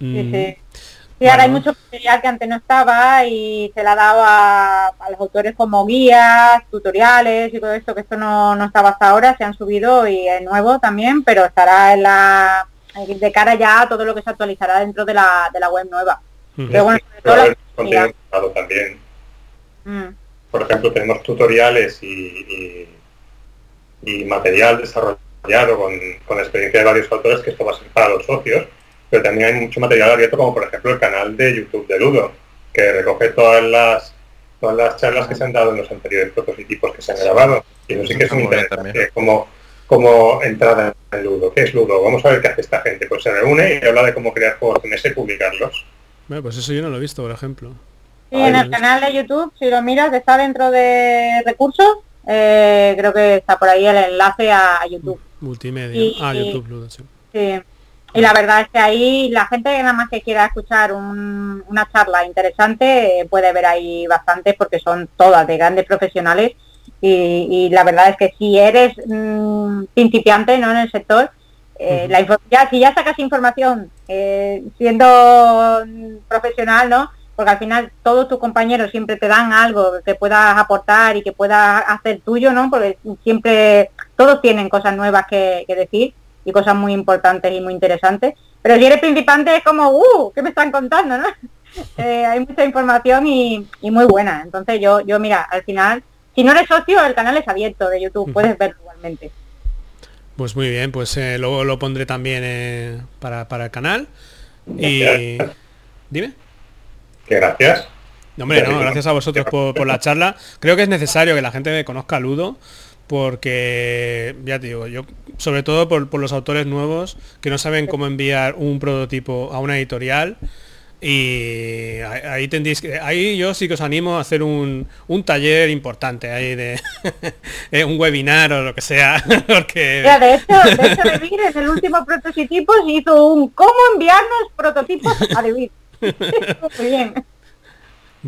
Sí, Mm, sí. Sí, ahora hay mucho material que antes no estaba y se le ha dado a, a los autores como guías, tutoriales y todo esto, que esto no, no estaba hasta ahora, se han subido y es nuevo también, pero estará en la de cara ya a todo lo que se actualizará dentro de la, de la web nueva. Pero bueno, sobre todo la contenido también. Mm, Por ejemplo, tenemos tutoriales y, y- y material desarrollado con, con la experiencia de varios autores, que esto va a ser para los socios, pero también hay mucho material abierto, como por ejemplo el canal de YouTube de Ludo, que recoge todas las todas las charlas que se han dado en los anteriores prototipos que se han grabado. Y eso sí que es muy interesante, como, como entrada en Ludo. ¿Qué es Ludo? Vamos a ver qué hace esta gente. Pues se reúne y habla de cómo crear juegos de mesa y publicarlos. Bueno, pues eso yo no lo he visto, por ejemplo. Sí, en el canal de YouTube, si lo miras, está dentro de recursos. eh, creo que está por ahí el enlace a, a YouTube. Multimedia. Y- Ah, YouTube, Ludo, sí. Sí. Y la verdad es que ahí la gente nada más que quiera escuchar un- una charla interesante eh, puede ver ahí bastante porque son todas de grandes profesionales y, y la verdad es que si eres mm, principiante ¿no? en el sector, eh, la ya, si ya sacas información eh, siendo mm, profesional, ¿no? Porque al final todos tus compañeros siempre te dan algo que puedas aportar y que puedas hacer tuyo, ¿no? Porque siempre todos tienen cosas nuevas que, que decir y cosas muy importantes y muy interesantes. Pero si eres principante es como, ¡uh! ¿Qué me están contando, no? Eh, hay mucha información y, y muy buena. Entonces yo, yo mira, al final, si no eres socio, el canal es abierto de YouTube, puedes verlo igualmente. Pues muy bien, pues eh, luego lo pondré también eh, para, para el canal. Y... Gracias. Dime. Que gracias. No, hombre, no, gracias a vosotros por, por la charla. Creo que es necesario que la gente conozca a Ludo, porque, ya te digo, yo, sobre todo por, por los autores nuevos que no saben cómo enviar un prototipo a una editorial. Y ahí, tendréis que, ahí yo sí que os animo a hacer un, un taller importante ahí de eh, un webinar o lo que sea, porque Mira, de hecho, de hecho David en el último prototipos hizo un cómo enviarnos prototipos a David. Muy bien.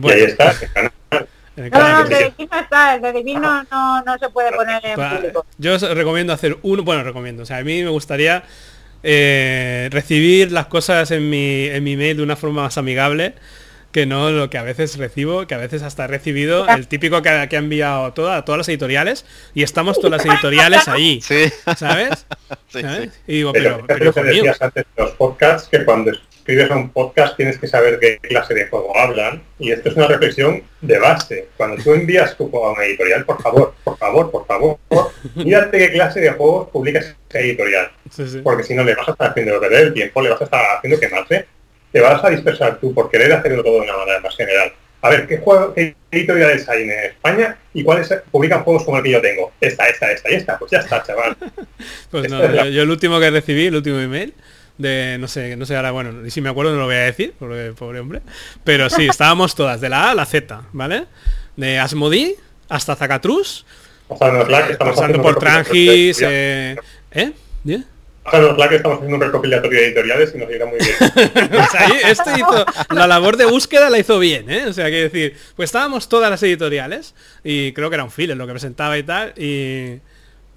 Y ahí está. En el No, no, canal. no, de está, el de no, no, no se puede poner en público. Yo os recomiendo hacer uno, bueno, recomiendo, o sea, a mí me gustaría eh, recibir las cosas en mi, en mi mail de una forma más amigable que no lo que a veces recibo, que a veces hasta he recibido el típico que, ha- que ha enviado toda, a todas las editoriales y estamos todas las editoriales ahí, Sí, ¿sabes? sí, ¿Sabes? sí. Y digo, pero, pero te hijo mío, decías antes de los podcasts, que cuando escribes a un podcast tienes que saber qué clase de juego hablan. Y esto es una reflexión de base. Cuando tú envías tu juego a una editorial, por favor, por favor, por favor, mírate qué clase de juegos publica esa editorial. Sí, sí. Porque si no le vas a estar haciendo perder el tiempo, le vas a estar haciendo quemarse, te vas a dispersar tú por querer hacerlo todo de una manera más general. a ver, ¿qué, juego, qué editoriales hay en España y cuáles publican juegos como el que yo tengo? Esta, esta, esta y esta. Pues ya está, chaval. pues no, yo, yo, el último que recibí, el último email, de, no sé, no sé ahora, bueno, y si me acuerdo no lo voy a decir, porque pobre hombre, pero sí, estábamos todas, de la A a la Z, ¿vale? De Asmodi hasta Zacatrus, pasando por Trangis, eh, ¿eh? ¿Yeah? la que estamos haciendo un recopilatorio de editoriales y nos irá muy bien. sea, ahí este hizo, la labor de búsqueda la hizo bien, ¿eh? O sea, que decir, pues estábamos todas las editoriales y creo que era un filler lo que presentaba y tal y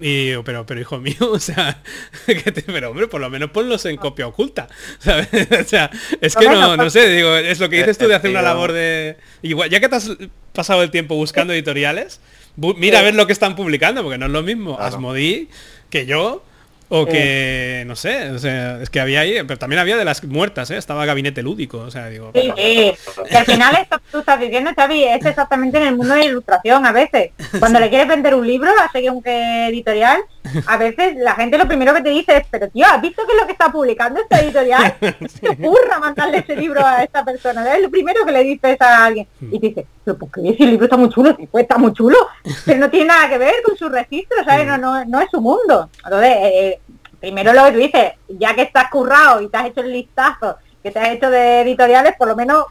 y, pero, pero hijo mío, o sea, que te, pero hombre, por lo menos ponlos en copia oculta. ¿sabes? O sea, es que no, no sé, digo, es lo que dices tú de hacer una labor de. Igual, ya que te has pasado el tiempo buscando editoriales, mira a ver lo que están publicando, porque no es lo mismo Asmodi que yo o que, no sé, o sea, es que había ahí, pero también había de las muertas, ¿eh? Estaba Gabinete Lúdico, o sea, digo... Sí, sí. Que al final esto que tú estás diciendo, Xavi, es exactamente en el mundo de la ilustración a veces. Curando le quieres vender un libro a según qué editorial, a veces la gente lo primero que te dice es, pero tío, ¿has visto qué es lo que está publicando esta editorial? sí. te ocurra mandarle ese libro a esta persona. Es lo primero que le dices a alguien. Y te dice, pero ¿por qué? El libro está muy chulo, pues está muy chulo, pero no tiene nada que ver con su registro, ¿sabes? No, no, no es su mundo. Entonces, eh, primero lo que tú dices, ya que estás currado y te has hecho el listazo que te has hecho de editoriales, por lo menos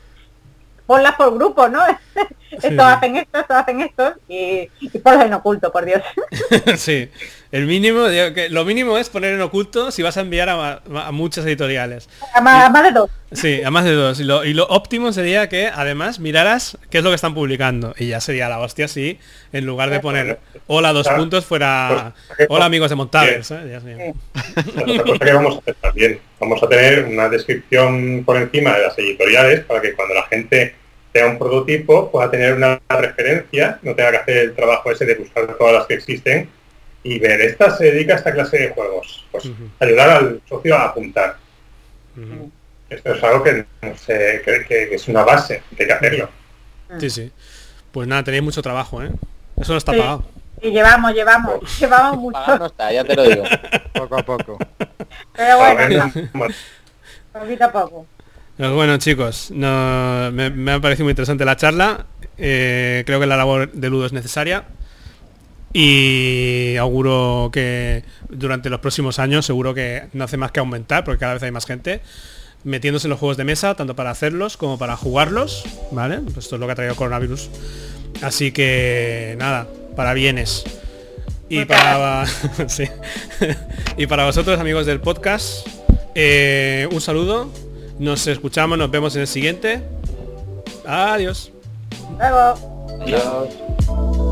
ponlas por grupo, ¿no? estos hacen esto, estos hacen esto y, y ponlas en oculto, por Dios. sí, el mínimo, que lo mínimo es poner en oculto si vas a enviar a, a muchas editoriales. A más, a más, de dos. Sí, a más de dos. Y lo, y lo, óptimo sería que además miraras qué es lo que están publicando. Y ya sería la hostia si en lugar de poner hola dos puntos fuera hola amigos de Montables. ¿eh? Otra cosa que vamos a hacer también, vamos a tener una descripción por encima de las editoriales para que cuando la gente sea un prototipo pueda tener una referencia, no tenga que hacer el trabajo ese de buscar todas las que existen y ver, esta se dedica a esta clase de juegos. Pues uh -huh. ayudar al socio a apuntar. Uh -huh. Esto es algo que, no sé, que, que, es una base, que hay que hacerlo. Sí, sí. Pues nada, tenéis mucho trabajo, ¿eh? Eso no está sí. pagado. Y llevamos, llevamos, llevamos mucho. no está, ya te lo digo. poco a poco. Pero bueno, no. poquito a poco. Pues bueno chicos, no, me, me, ha parecido muy interesante la charla. Eh, creo que la labor de Ludo es necesaria y auguro que durante los próximos años seguro que no hace más que aumentar porque cada vez hay más gente metiéndose en los juegos de mesa tanto para hacerlos como para jugarlos vale pues esto es lo que ha traído el coronavirus. Así que nada para bienes. Y para sí. y para vosotros amigos del podcast eh, un saludo. Nos escuchamos nos vemos en el siguiente. Adiós. Luego. adiós